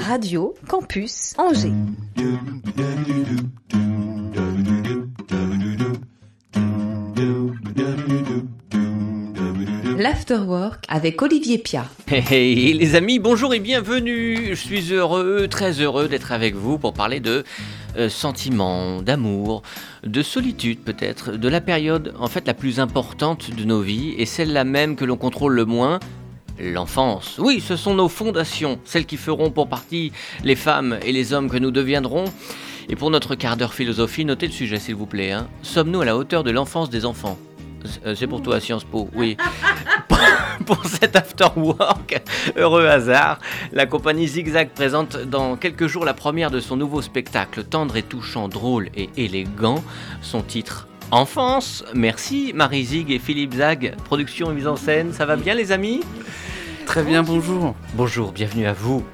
Radio Campus Angers. L'Afterwork avec Olivier Pia. Hey, les amis, bonjour et bienvenue. Je suis heureux, très heureux d'être avec vous pour parler de euh, sentiments, d'amour, de solitude peut-être, de la période en fait la plus importante de nos vies et celle-là même que l'on contrôle le moins. L'enfance. Oui, ce sont nos fondations, celles qui feront pour partie les femmes et les hommes que nous deviendrons. Et pour notre quart d'heure philosophie, notez le sujet s'il vous plaît. hein. Sommes-nous à la hauteur de l'enfance des enfants? Euh, C'est pour toi, Sciences Po, oui. pour cet after work, heureux hasard, la compagnie Zigzag présente dans quelques jours la première de son nouveau spectacle tendre et touchant, drôle et élégant. Son titre Enfance. Merci Marie Zig et Philippe Zag, production et mise en scène. Ça va bien les amis? Très bien, bonjour. Bonjour, bienvenue à vous.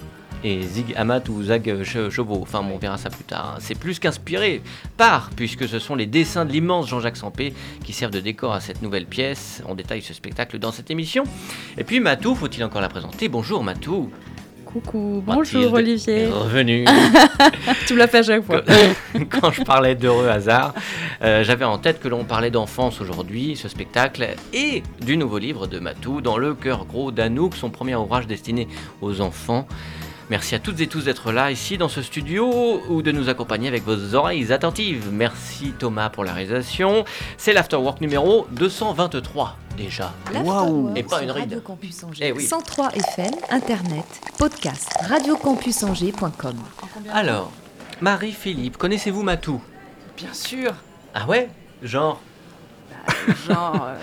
Et Zig Amat ou Zag Che- Chevaux, enfin bon, on verra ça plus tard. hein. C'est plus qu'inspiré par, puisque ce sont les dessins de l'immense Jean-Jacques Sampé qui servent de décor à cette nouvelle pièce. On détaille ce spectacle dans cette émission. Et puis Matou, faut-il encore la présenter? Bonjour Matou. Coucou, bonjour Olivier. Revenu. Tu me l'as fait à chaque fois. Quand je parlais d'heureux hasard, euh, j'avais en tête que l'on parlait d'enfance aujourd'hui, ce spectacle, et du nouveau livre de Matou, Dans le cœur gros d'Anouk, son premier ouvrage destiné aux enfants. Merci à toutes et tous d'être là, ici, dans ce studio, ou de nous accompagner avec vos oreilles attentives. Merci Thomas pour la réalisation. C'est l'Afterwork numéro 223, déjà. L'Afterwork Et pas une ride. Radio Campus Angers. Eh oui. 103 FM, Internet, podcast, radiocampusangers.com. Alors, Marie-Philippe, connaissez-vous Matou? Bien sûr. Ah ouais? Genre, Genre, euh,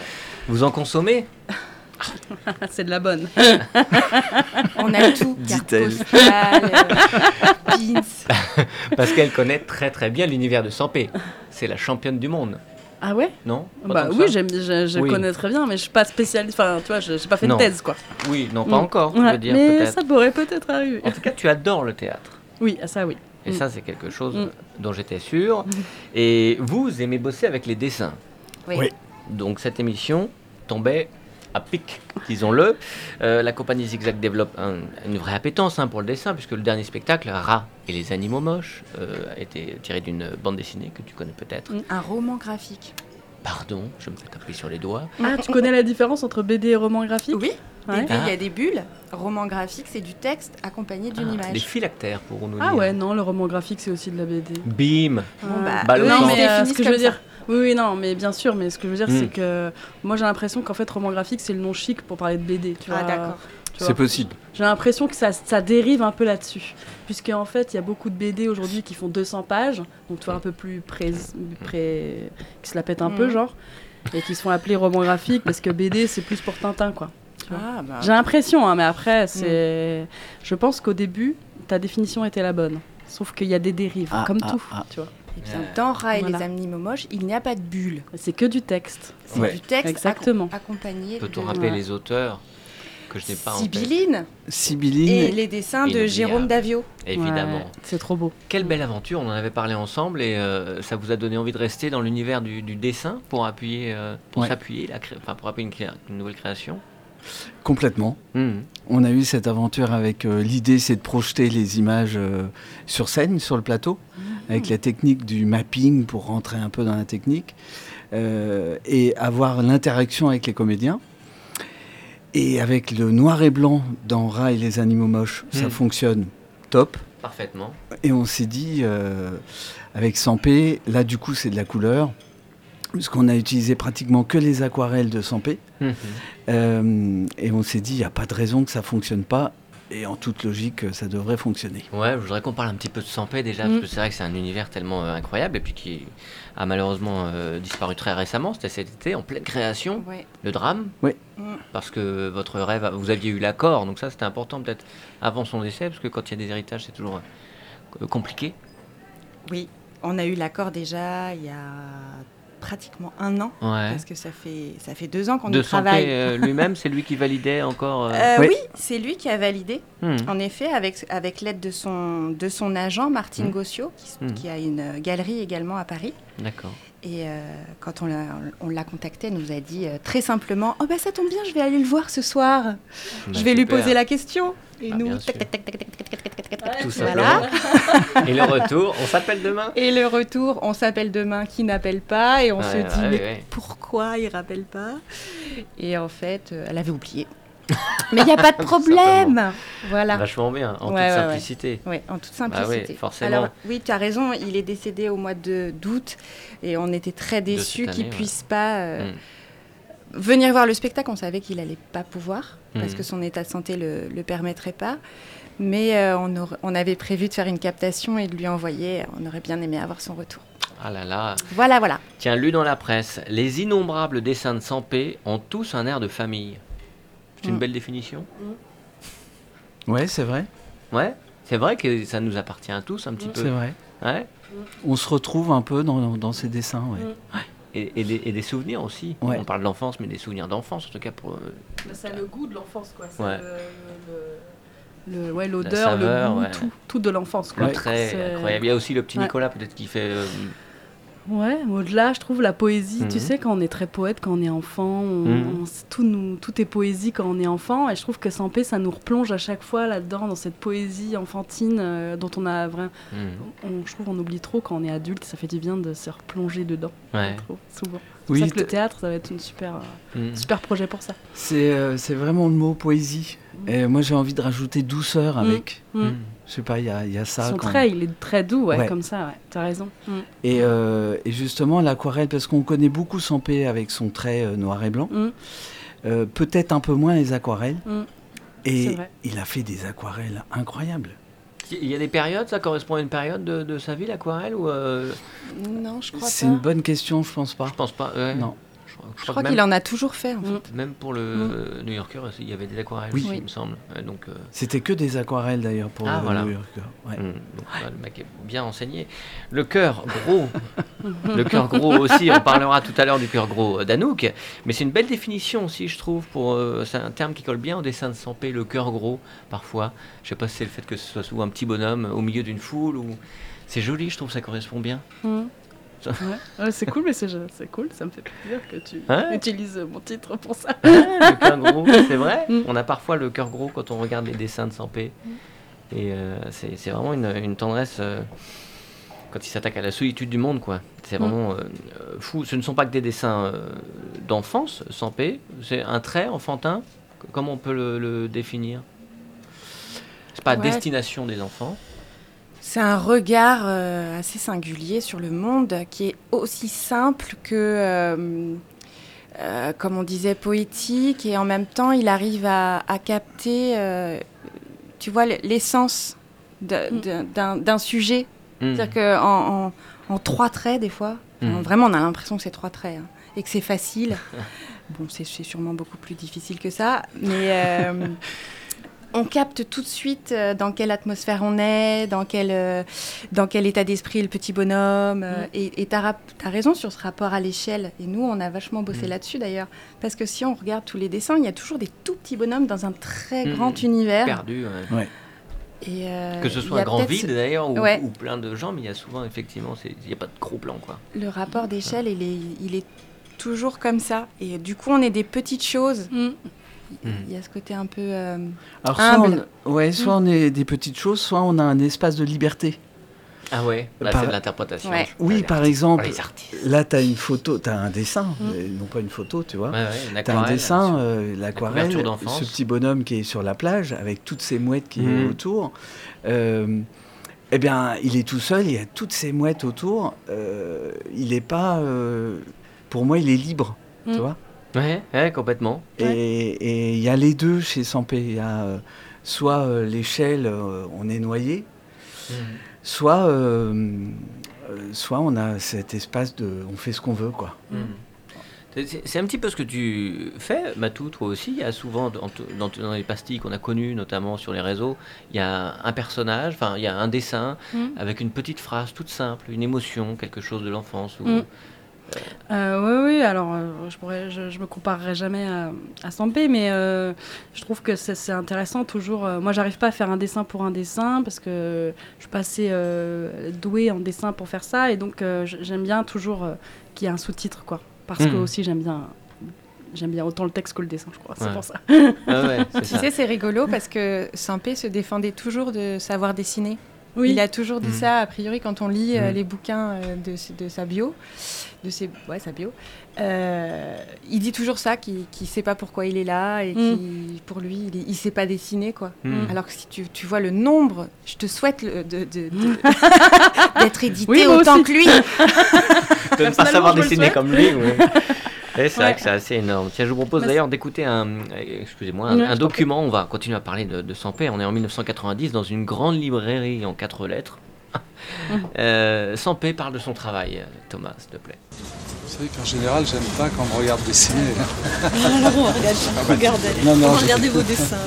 vous en consommez? c'est de la bonne. On a tout, Dit-elle. euh. Parce qu'elle connaît très très bien l'univers de Sampé. C'est la championne du monde, Ah ouais? Non Bah oui, j'aime, je, je Oui. connais très bien, mais je suis pas spécialiste. Enfin, tu vois, je j'ai pas fait Non. de thèse, quoi. Oui, non, pas Mm. encore, je Ouais, veux dire, mais peut-être. ça pourrait peut-être arriver. En tout cas, tu adores le théâtre. Oui, ah, ça oui. Et Mm. ça, c'est quelque chose Mm. dont j'étais sûr. Et vous aimez bosser avec les dessins. Oui. Oui. Donc cette émission tombait à pic, disons-le. Euh, la compagnie Zigzag développe un- une vraie appétence hein, pour le dessin, puisque le dernier spectacle, Rat et les animaux moches, euh, a été tiré d'une bande dessinée que tu connais peut-être. Un roman graphique. Pardon, je me fais taper sur les doigts. Ah, tu connais la différence entre BD et roman graphique? Oui. Ouais. Il y Ah. a des bulles. Roman graphique, c'est du texte accompagné d'une Ah, image. les phylactères, pour nous Ah dire. ouais, non, le roman graphique, c'est aussi de la BD. Bim Bon, bah, Bah, non, mais euh, ce que je veux ça. dire. Oui, oui, non, mais bien sûr, mais ce que je veux dire, Mm. c'est que moi j'ai l'impression qu'en fait, roman graphique, c'est le nom chic pour parler de BD. Tu Ah, vois. d'accord. C'est possible. J'ai l'impression que ça, ça dérive un peu là-dessus. Puisqu'en fait, il y a beaucoup de BD aujourd'hui qui font 200 pages, donc tu vois, un peu plus pré- qui se la pètent un peu, Mhm. genre, et qui se font appeler roman graphique parce que BD, c'est plus pour Tintin, quoi. Ah, bah. J'ai l'impression, hein, mais après, c'est. Je pense qu'au début, ta définition était la bonne. Sauf qu'il y a des dérives, Ah, comme ah, tout, ah. tu vois. Et bien, dans Rat et Voilà. les animaux moches, il n'y a pas de bulles. C'est que du texte. C'est Ouais. du texte Exactement. accom- accompagné Peut-on de rappeler Ouais. les auteurs que je n'ai pas en tête Sibylline et Sibylline. les dessins de. Jérôme Davio. Évidemment. Ouais, c'est trop beau. Quelle belle aventure, on en avait parlé ensemble et euh, ça vous a donné envie de rester dans l'univers du, du dessin pour appuyer, euh, pour Ouais. s'appuyer, la cré- enfin pour appuyer une nouvelle création? Complètement. Mhm. On a eu cette aventure avec euh, l'idée, c'est de projeter les images euh, sur scène, sur le plateau, avec la technique du mapping pour rentrer un peu dans la technique euh, et avoir l'interaction avec les comédiens. Et avec le noir et blanc dans Rat et les animaux moches, ça Mhm. fonctionne top. Parfaitement. Et on s'est dit, avec Sampé, là du coup c'est de la couleur, puisqu'on a utilisé pratiquement que les aquarelles de Sampé. Mhm. Euh, et on s'est dit, il n'y a pas de raison que ça fonctionne pas. Et en toute logique, ça devrait fonctionner. Ouais, je voudrais qu'on parle un petit peu de Sampé déjà, Mm. parce que c'est vrai que c'est un univers tellement euh, incroyable et puis qui a malheureusement euh, disparu très récemment. C'était cet été, en pleine création, Ouais. le drame. Oui. Mm. Parce que votre rêve, vous aviez eu l'accord, donc ça c'était important peut-être avant son décès, parce que quand il y a des héritages, c'est toujours euh, compliqué. Oui, on a eu l'accord déjà il y a pratiquement un an. Ouais. Parce que ça fait, ça fait deux ans qu'on De y travaille. Euh, lui-même, c'est lui qui validait encore. euh, Euh, Oui. oui, c'est lui qui a validé. hmm. En effet, avec, avec l'aide de son, de son agent, Martine Mm. Gossio, qui, s- Mm. qui a une galerie également à Paris. D'accord. Et euh, quand on l'a contacté, elle nous a dit euh, très simplement Oh, ben ça tombe bien, je vais aller le voir ce soir. je vais lui poser la question. Ah, et nous, Tout simplement. et le retour, on s'appelle demain? Et le retour, on s'appelle demain, qui n'appelle pas. Et on se dit Mais pourquoi il ne rappelle pas? Et en fait, euh, elle avait oublié. Mais il n'y a pas de problème. Voilà. Vachement bien, en Ouais, toute ouais. simplicité. Oui, en toute Bah simplicité. oui, forcément. Alors, oui, tu as raison, il est décédé au mois d'août et on était très déçus qu'il ne puisse pas euh, Mm. venir voir le spectacle. On savait qu'il allait pas pouvoir parce Mm. que son état de santé le, le permettrait pas. Mais euh, on, aurait- on avait prévu de faire une captation et de lui envoyer. On aurait bien aimé avoir son retour. Ah là là. Voilà, voilà. Tiens, lu dans la presse, les innombrables dessins de Sampé ont tous un air de famille. C'est une Mm. belle définition Ouais, c'est vrai. Ouais C'est vrai que ça nous appartient à tous un petit C'est peu. vrai. Ouais On se retrouve un peu dans, dans ces dessins. Ouais. et, et des, et des souvenirs aussi. Ouais. On parle de l'enfance, mais des souvenirs d'enfance, en tout cas pour. euh, Bah, ça a le goût de l'enfance, quoi. Ça, Ouais. le- le- le- ouais, l'odeur, le saveur, goût, ouais. tout, tout de l'enfance. le quoi. trait C'est- incroyable. Il y a aussi le petit Ouais. Nicolas, peut-être, qui fait. euh, Ouais, au-delà, je trouve la poésie, Mhm. tu sais, quand on est très poète, quand on est enfant, on- Mhm. on- tout, nous, tout est poésie quand on est enfant, et je trouve que Sampé, ça nous replonge à chaque fois là-dedans, dans cette poésie enfantine euh, dont on a vraiment. hmm, On, je trouve qu'on oublie trop quand on est adulte, ça fait du bien de se replonger dedans, Ouais. trouve, souvent. C'est Oui, pour ça que le théâtre, ça va être une super, euh, super projet pour ça. c'est euh, c'est vraiment le mot poésie. Et moi, j'ai envie de rajouter douceur avec. Mm. Je sais pas, il y a, il y a ça. Son trait, il est très doux, ouais, Ouais. comme ça, ouais, t'as raison. Mm. Et, euh, et justement, l'aquarelle, parce qu'on connaît beaucoup Sampé avec son trait euh, noir et blanc, Mm. euh, peut-être un peu moins les aquarelles. Mm. C'est Et il a fait des aquarelles incroyables. Il y a des périodes, ça correspond à une période de, de sa vie, l'aquarelle ou euh, Non, je crois C'est pas. une bonne question, je pense pas. Je pense pas. ouais. Non. Je, crois- je Je crois crois que qu'il en a toujours fait, en fait. Mm. même pour le New Yorker, il y avait des aquarelles, Oui. aussi, Oui. il me semble. Ouais, donc, euh, C'était que des aquarelles d'ailleurs pour Ah, le voilà. New Yorker. Ouais. Donc, voilà, le mec est bien enseigné. Le cœur gros, le cœur gros aussi, on parlera tout à l'heure du cœur gros d'Anouk, mais c'est une belle définition aussi, je trouve, pour euh, c'est un terme qui colle bien au dessin de Sampé, le cœur gros, parfois. Je sais pas si c'est le fait que ce soit souvent un petit bonhomme au milieu d'une foule, ou... c'est joli, je trouve, ça correspond bien. Mm. Ouais. Ouais, c'est cool, mais c'est cool, ça me fait plaisir que tu Ouais. utilises mon titre pour ça. le cœur gros, c'est vrai. Mm. On a parfois le cœur gros quand on regarde les dessins de Sampé. Et euh, c'est vraiment une, une tendresse euh, quand il s'attaque à la solitude du monde, quoi. C'est Mm. vraiment euh, euh, fou. Ce ne sont pas que des dessins d'enfance, Sampé. C'est un trait enfantin. Comment on peut le, le définir? C'est pas Ouais. destination des enfants. C'est un regard euh, assez singulier sur le monde qui est aussi simple que, euh, euh, comme on disait, poétique et en même temps il arrive à, à capter, euh, tu vois, l'essence Mm. d'un d'un sujet. Hmm. C'est-à-dire qu'en en, en trois traits, des fois, Mm. vraiment on a l'impression que c'est trois traits hein, et que c'est facile. bon, c'est c'est sûrement beaucoup plus difficile que ça, mais euh, on capte tout de suite euh, dans quelle atmosphère on est, dans quel, euh, dans quel état d'esprit est le petit bonhomme. euh, Mm. Et tu as, raison sur ce rapport à l'échelle. Et nous, on a vachement bossé Mm. là-dessus d'ailleurs. Parce que si on regarde tous les dessins, il y a toujours des tout petits bonhommes dans un très Mm. grand univers. Perdu. ouais. Et, euh, Que ce soit un grand vide d'ailleurs, ou, Ouais. ou plein de gens, mais il y a souvent, effectivement, il n'y a pas de gros plan, quoi. Le rapport d'échelle, il est, il est toujours comme ça. Et du coup, on est des petites choses. Mm. Il y a ce côté un peu. euh, Alors, soit, on, ouais, soit Mm. on est des petites choses, soit on a un espace de liberté. Ah ouais, là Par- c'est de l'interprétation. Ouais. Oui, par exemple, Pour les artistes. là, tu as une photo, tu as un dessin, Mm. non pas une photo, tu vois. Ouais, Tu as un dessin, euh, l'aquarelle, ce petit bonhomme qui est sur la plage avec toutes ces mouettes qui Mhm. est autour. Euh, eh bien, il est tout seul, il y a toutes ces mouettes autour. euh, il n'est pas. euh, pour moi, il est libre, tu Mhm. vois. Ouais, ouais, complètement. Et et il y a les deux chez Sampé. Il y a euh, soit euh, l'échelle, euh, on est noyé, soit, euh, euh, soit on a cet espace de. On fait ce qu'on veut, quoi. Mm. C'est- un petit peu ce que tu fais, Matou, toi aussi. Il y a souvent, dans, dans- dans les pastilles qu'on a connues, notamment sur les réseaux, il y a un personnage, enfin, il y a un dessin Mm. avec une petite phrase toute simple, une émotion, quelque chose de l'enfance. Ou... Mm. Euh, oui, oui, alors euh, je, pourrais, je, je me comparerai jamais à, à Sampé, mais euh, je trouve que c'est intéressant toujours. euh, moi, j'arrive pas à faire un dessin pour un dessin parce que je suis pas assez euh, douée en dessin pour faire ça, et donc euh, j'aime bien toujours euh, qu'il y ait un sous-titre, quoi. Parce que aussi, j'aime bien. J'aime bien autant le texte que le dessin, je crois. C'est pour ça. Ah ouais, c'est Tu ça. sais, c'est rigolo parce que Saint-Pé se défendait toujours de savoir dessiner. Oui. Il a toujours dit Mhm. ça, a priori, quand on lit euh, Mhm. les bouquins euh, de, de sa bio, de ses, ouais, sa bio. Euh, il dit toujours ça, qu'il ne sait pas pourquoi il est là et qu'il, pour lui, il, ne sait pas dessiner, quoi. Hmm. Alors que si tu, tu vois le nombre, je te souhaite le- de- de- de- d'être édité Oui, autant aussi. que lui. de ne pas savoir dessiner comme lui. ouais. Et c'est vrai que c'est assez énorme. Tiens, je vous propose d'ailleurs d'écouter un, excusez-moi, un, Ouais, un je t'en document. On va continuer à parler de, de Sampé. On est en 1990 dans une grande librairie en quatre lettres. Euh, Sampé parle de son travail. Thomas, s'il te plaît. Vous savez qu'en général, j'aime pas quand on me regarde dessiner. Alors on regarde, regardez. Non, non, je- regardez vos dessins.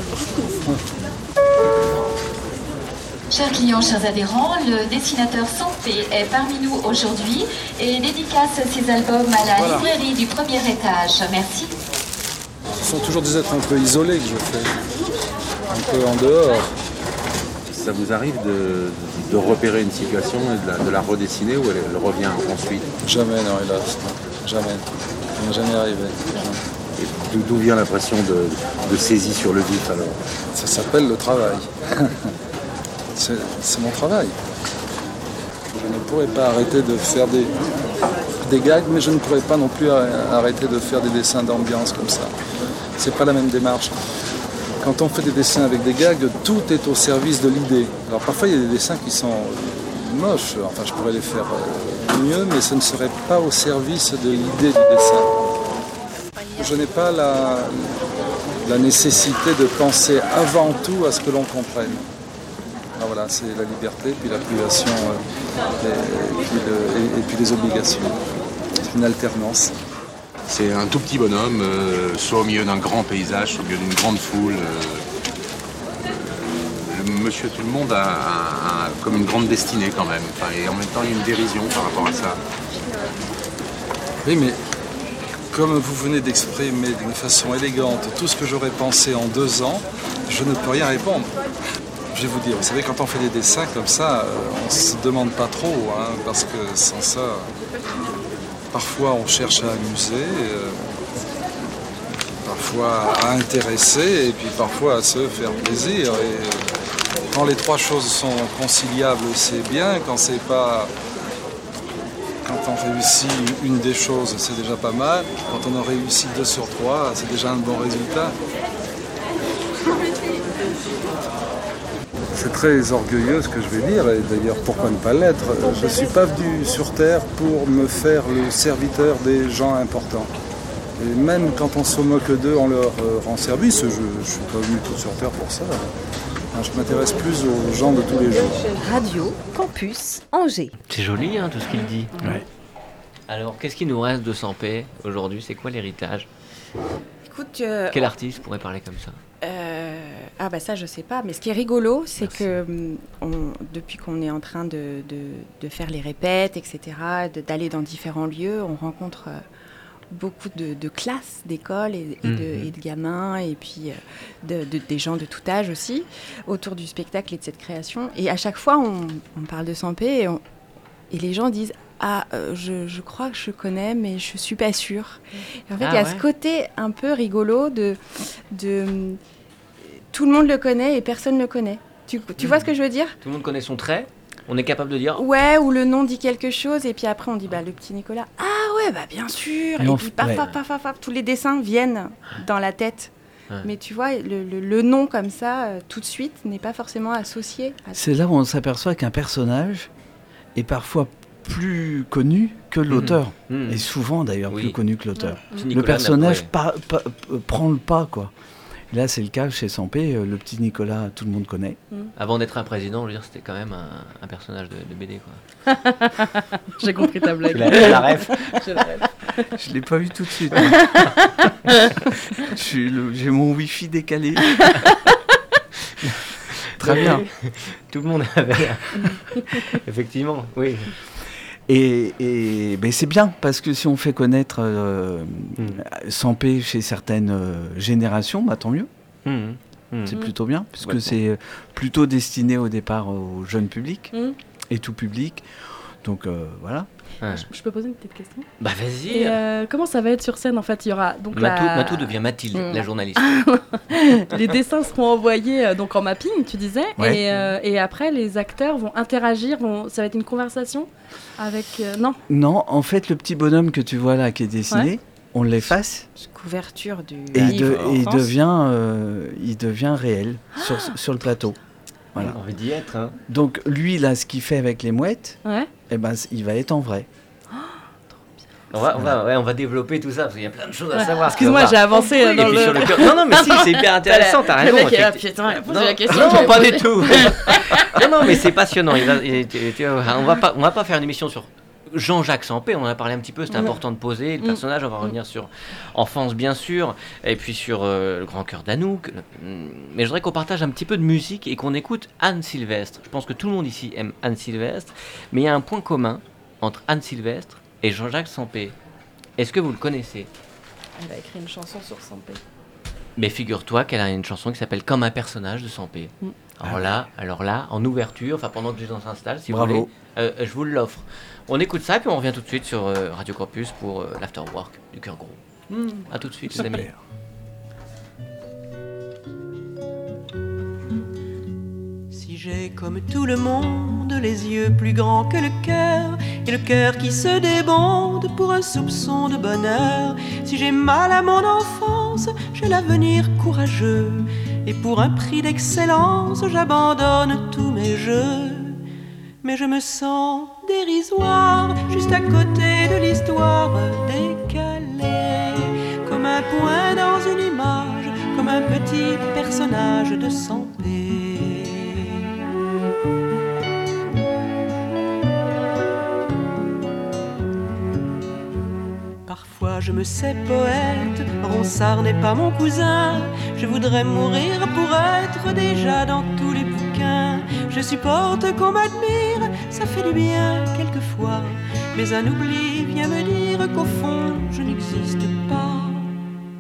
Chers clients, chers adhérents, le dessinateur Santé est parmi nous aujourd'hui et dédicace ses albums à la Voilà. librairie du premier étage. Merci. Ce sont toujours des êtres un peu isolés que je fais. Un peu en dehors. Ça vous arrive de, de repérer une situation et de la, de la redessiner ou elle, elle revient ensuite Jamais, non, hélas. Jamais. Ça m'est jamais arrivé. Et d'où- vient l'impression de, de saisie sur le vif alors? Ça s'appelle le travail. C'est mon travail. Je ne pourrais pas arrêter de faire des, des gags, mais je ne pourrais pas non plus arrêter de faire des dessins d'ambiance comme ça. C'est pas la même démarche. Quand on fait des dessins avec des gags, tout est au service de l'idée. Alors parfois il y a des dessins qui sont moches, enfin je pourrais les faire euh, mieux, mais ce ne serait pas au service de l'idée du dessin. Je n'ai pas la, nécessité de penser avant tout à ce que l'on comprenne. Alors voilà, c'est la liberté, puis la privation, euh, et, puis et puis les obligations. C'est une alternance. C'est un tout petit bonhomme, euh, soit au milieu d'un grand paysage, soit au milieu d'une grande foule. euh, euh, monsieur tout le monde a, comme une grande destinée quand même. Et en même temps, il y a une dérision par rapport à ça. Oui, mais comme vous venez d'exprimer d'une façon élégante tout ce que j'aurais pensé en deux ans, je ne peux rien répondre. Je vais vous dire, vous savez, quand on fait des dessins comme ça, on ne se demande pas trop, hein, parce que sans ça, parfois on cherche à amuser, euh, parfois à intéresser, et puis parfois à se faire plaisir. Et quand les trois choses sont conciliables, c'est bien. Quand c'est pas quand on réussit une des choses, c'est déjà pas mal. Quand on en réussit deux sur trois, c'est déjà un bon résultat. C'est très orgueilleux ce que je vais dire, et d'ailleurs pourquoi ne pas l'être? Je ne suis pas venu sur Terre pour me faire le serviteur des gens importants. Et même quand on se moque d'eux, on leur euh, rend service. Je ne suis pas venu tout sur Terre pour ça. Je m'intéresse plus aux gens de tous les jours. Radio Campus Angers. C'est joli, hein, tout ce qu'il dit. Ouais. Alors, qu'est-ce qui nous reste de Sampé aujourd'hui? C'est quoi l'héritage? Écoute, euh, Quel artiste pourrait parler comme ça? Euh, ah bah ça je sais pas, mais ce qui est rigolo, c'est Merci. que hum, on- depuis qu'on est en train de, de- de faire les répètes, etc., de- d'aller dans différents lieux, on rencontre euh, beaucoup de, classes d'écoles et, et de, Mhm. et de gamins, et puis euh, de- de- des gens de tout âge aussi, autour du spectacle et de cette création. Et à chaque fois, on, on parle de Sampé et, on- et les gens disent ah, euh, je, je crois que je connais, mais je suis pas sûre. Et en fait, Ah il y a ouais. ce côté un peu rigolo de, de tout le monde le connaît et personne ne le connaît. Tu, tu vois ce que je veux dire? Tout le monde connaît son trait On est capable de dire Ouais, ou le nom dit quelque chose et puis après on dit bah le petit Nicolas. Ah ouais, bah bien sûr. Et puis paf, ouais. paf, paf, paf, paf, tous les dessins viennent dans la tête. Ouais. Mais tu vois, le, le- le nom comme ça, euh, tout de suite, n'est pas forcément associé à C'est là où on s'aperçoit qu'un personnage est parfois plus connu que l'auteur. Hmm. Et souvent d'ailleurs Oui. plus connu que l'auteur. Petit Le personnage n'apparaît- pa- pa- prend le pas, quoi. Là, c'est le cas chez Sampé. euh, Le petit Nicolas, tout le monde connaît. Avant d'être un président, je veux dire, c'était quand même un, un personnage de, de BD. Quoi. J'ai compris ta blague. La, la ref. J'ai la rêve. Je l'ai pas vu tout de suite. Je J'ai mon wifi décalé. Très bien. Tout le monde avait. Effectivement, oui. Et, et ben, c'est bien parce que si on fait connaître euh, Mm. Sampé chez certaines euh, générations, bah, tant mieux. Hmm. Hmm. C'est plutôt bien, puisque c'est euh, plutôt destiné au départ au jeune public Mm. et tout public. Donc euh, voilà. Ouais. Je, je peux poser une petite question? Bah vas-y. Euh, comment ça va être sur scène en fait? Il y aura donc Matou, la- Matou devient Mathilde, Mm. la journaliste. les dessins seront envoyés euh, donc en mapping, tu disais, Ouais. et, euh, et après les acteurs vont interagir, vont, ça va être une conversation avec euh, non? Non, en fait, le petit bonhomme que tu vois là qui est dessiné, Ouais. on l'efface Couverture du et, il, livre. de- et devient, euh, il devient réel sur, sur le plateau. Voilà. envie d'y être. Hein. Donc lui, là, ce qu'il fait avec les mouettes, Ouais. Eh ben, il va être en vrai. On va, on, va, ouais, on va développer tout ça parce qu'il y a plein de choses à savoir. Excuse-moi, j'ai avancé euh, Et dans le. sur le. Non, non, mais si, c'est hyper intéressant, t'as Le raison. mec est là, effectivement. putain, il a posé Non, la question. non, pas du tout. non, non, mais c'est passionnant. Il va- il- tu- tu- on va pas, on va pas faire une émission sur Jean-Jacques Sampé. On en a parlé un petit peu. Ouais. important de poser le Mm. personnage. On va revenir sur enfance, bien sûr, et puis sur euh, le grand cœur d'Anouk. Mais je voudrais qu'on partage un petit peu de musique et qu'on écoute Anne Sylvestre. Je pense que tout le monde ici aime Anne Sylvestre, mais il y a un point commun entre Anne Sylvestre et Jean-Jacques Sampé. Est-ce que vous le connaissez? Elle a écrit une chanson sur Sampé. mais figure-toi qu'elle a une chanson qui s'appelle Comme un personnage de Sampé. Mm. Alors là, alors là, en ouverture, enfin pendant que les gens s'installent, si Bravo. vous voulez, euh, je vous l'offre. On écoute ça, puis on revient tout de suite sur euh, Radio Campus pour euh, l'afterwork du cœur gros. Mm. À tout de suite, les amis. Si j'ai comme tout le monde les yeux plus grands que le cœur et le cœur qui se débonde pour un soupçon de bonheur, si j'ai mal à mon enfance, j'ai l'avenir courageux et pour un prix d'excellence, j'abandonne tous mes jeux. Mais je me sens dérisoire juste à côté de l'histoire décalée, comme un point dans une image, comme un petit personnage de santé. Parfois je me sais poète, Ronsard n'est pas mon cousin. Je voudrais mourir pour être déjà dans tous les Je supporte qu'on m'admire, ça fait du bien quelquefois. Mais un oubli vient me dire qu'au fond je n'existe pas.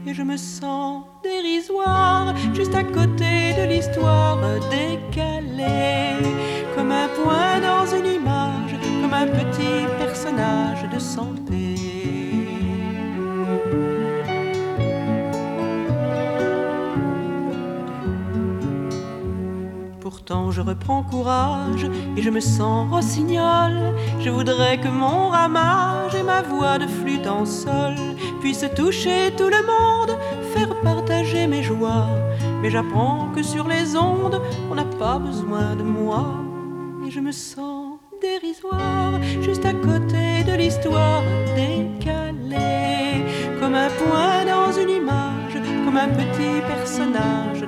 Et je me sens dérisoire, juste à côté de l'histoire décalée. Comme un point dans une image, comme un petit personnage de santé. Je reprends courage et je me sens rossignol. Je voudrais que mon ramage et ma voix de flûte en sol puissent toucher tout le monde, faire partager mes joies. Mais j'apprends que sur les ondes, on n'a pas besoin de moi. Et je me sens dérisoire, juste à côté de l'histoire décalée. Comme un point dans une image, comme un petit personnage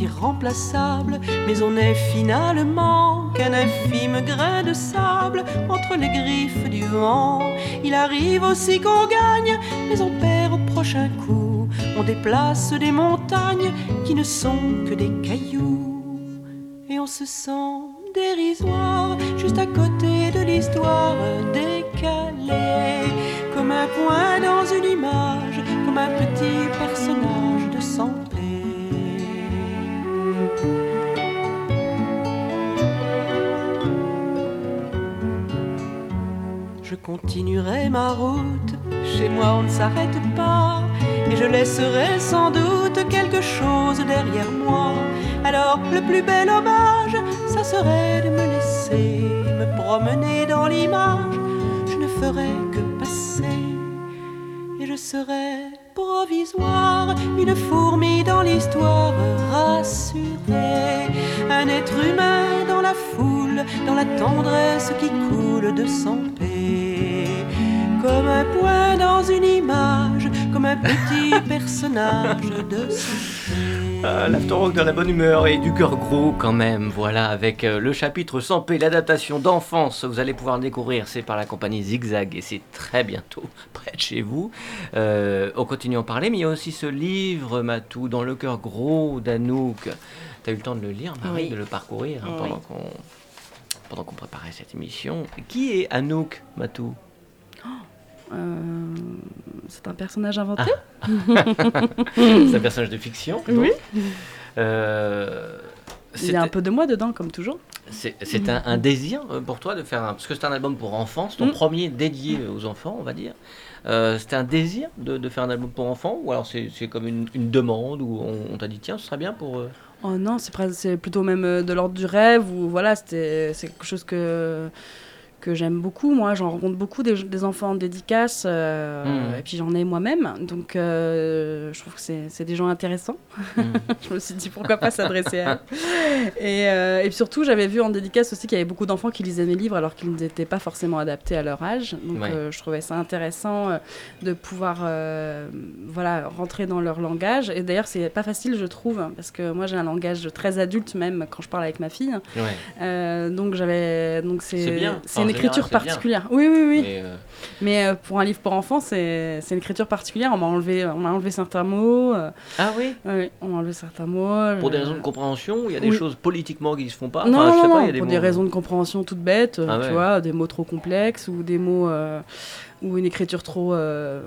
irremplaçable, mais on est finalement qu'un infime grain de sable entre les griffes du vent. Il arrive aussi qu'on gagne, mais on perd au prochain coup. On déplace des montagnes qui ne sont que des cailloux. Et on se sent dérisoire, juste à côté de l'histoire décalée. Comme un point dans une image, comme un petit personnage de santé. Je continuerai ma route, chez moi on ne s'arrête pas, et je laisserai sans doute quelque chose derrière moi. Alors le plus bel hommage, ça serait de me laisser me promener dans l'image, je ne ferai que passer, et je serai provisoire, une fourmi dans l'histoire rassurée, un être humain dans la foule, dans la tendresse qui coule de son paix, comme un point dans une image, comme un petit personnage de santé. Ah, L'afterwork de la bonne humeur et du cœur gros quand même, voilà, avec euh, le chapitre sans paix, l'adaptation d'enfance, vous allez pouvoir le découvrir, c'est par la compagnie Zigzag et c'est très bientôt près de chez vous. Euh, on continue à en parler, mais il y a aussi ce livre, Matou, dans le cœur gros d'Anouk. T'as eu le temps de le lire, Marie, Oui. de le parcourir hein, Oui. pendant qu'on pendant qu'on préparait cette émission. Qui est Anouk, Matou? Euh, c'est un personnage inventé. Ah. c'est un personnage de fiction. Oui. Euh, Il y a un peu de moi dedans, comme toujours. C'est un, un désir euh, pour toi de faire un... Parce que c'est un album pour enfants, c'est ton Mm. premier dédié aux enfants, on va dire. Euh, C'était un désir de, de faire un album pour enfants Ou alors c'est comme une, une demande où on, on t'a dit tiens, ce serait bien pour... Oh non, c'est plutôt même de l'ordre du rêve ou voilà, c'est quelque chose que que j'aime beaucoup. Moi, j'en rencontre beaucoup des, des enfants en dédicace euh, Mhm. et puis j'en ai moi-même. Donc, euh, je trouve que c'est des gens intéressants. Mhm. je me suis dit pourquoi pas s'adresser à eux. Et, euh, et puis surtout, j'avais vu en dédicace aussi qu'il y avait beaucoup d'enfants qui lisaient mes livres alors qu'ils n'étaient pas forcément adaptés à leur âge. Donc, Ouais. je trouvais ça intéressant de pouvoir voilà, rentrer dans leur langage. Et d'ailleurs, c'est pas facile, je trouve, parce que moi, j'ai un langage très adulte, même quand je parle avec ma fille. Ouais. Donc, j'avais. C'est bien. c'est écriture bien. particulière. Oui, oui, oui. Mais, euh, Mais euh, pour un livre pour enfants, c'est c'est une écriture particulière. On m'a enlevé, on m'a enlevé certains mots. euh, Ah oui? Oui, on m'a enlevé certains mots. Pour des raisons de compréhension, il y a des oui. choses politiquement qui se font pas? Non, Enfin, je sais non, pas, non, il y a des pour mots- des raisons de compréhension toutes bêtes, Ah ouais. tu vois, des mots trop complexes ou des mots euh, ou une écriture trop. euh,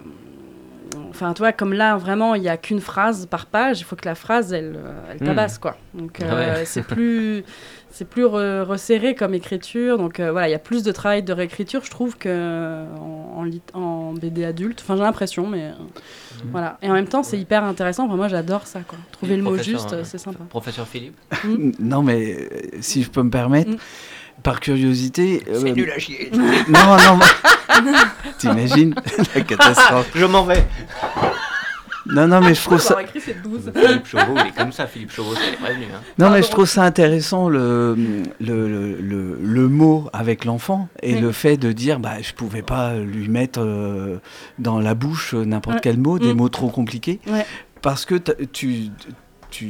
Enfin, tu vois, comme là, vraiment, il n'y a qu'une phrase par page. Il faut que la phrase, elle, elle Hmm. tabasse, quoi. Donc, euh, Ah ouais. c'est plus, c'est plus re- resserré comme écriture. Donc, euh, voilà, il y a plus de travail de réécriture, je trouve, que en, en, lit- en BD adulte. Enfin, j'ai l'impression, mais euh, voilà. Et en même temps, c'est hyper intéressant. Enfin, moi, j'adore ça, quoi. Trouver le mot juste, euh, c'est sympa. Professeur Philippe Non, mais euh, si je peux me permettre, Mm. par curiosité. C'est euh, nul à chier. Non, non, t'imagines la catastrophe. Je m'en vais. Non, non, mais je trouve ça. Écrit, c'est 12. Philippe Chauveau, il est comme ça, Philippe Chauveau, c'est prévenu. Hein. Non, mais je trouve ça intéressant le, le, le, le- le mot avec l'enfant et Oui. le fait de dire bah, je pouvais pas lui mettre euh, dans la bouche euh, n'importe Ouais. quel mot, des Mm. mots trop compliqués. Ouais. Parce que tu, tu,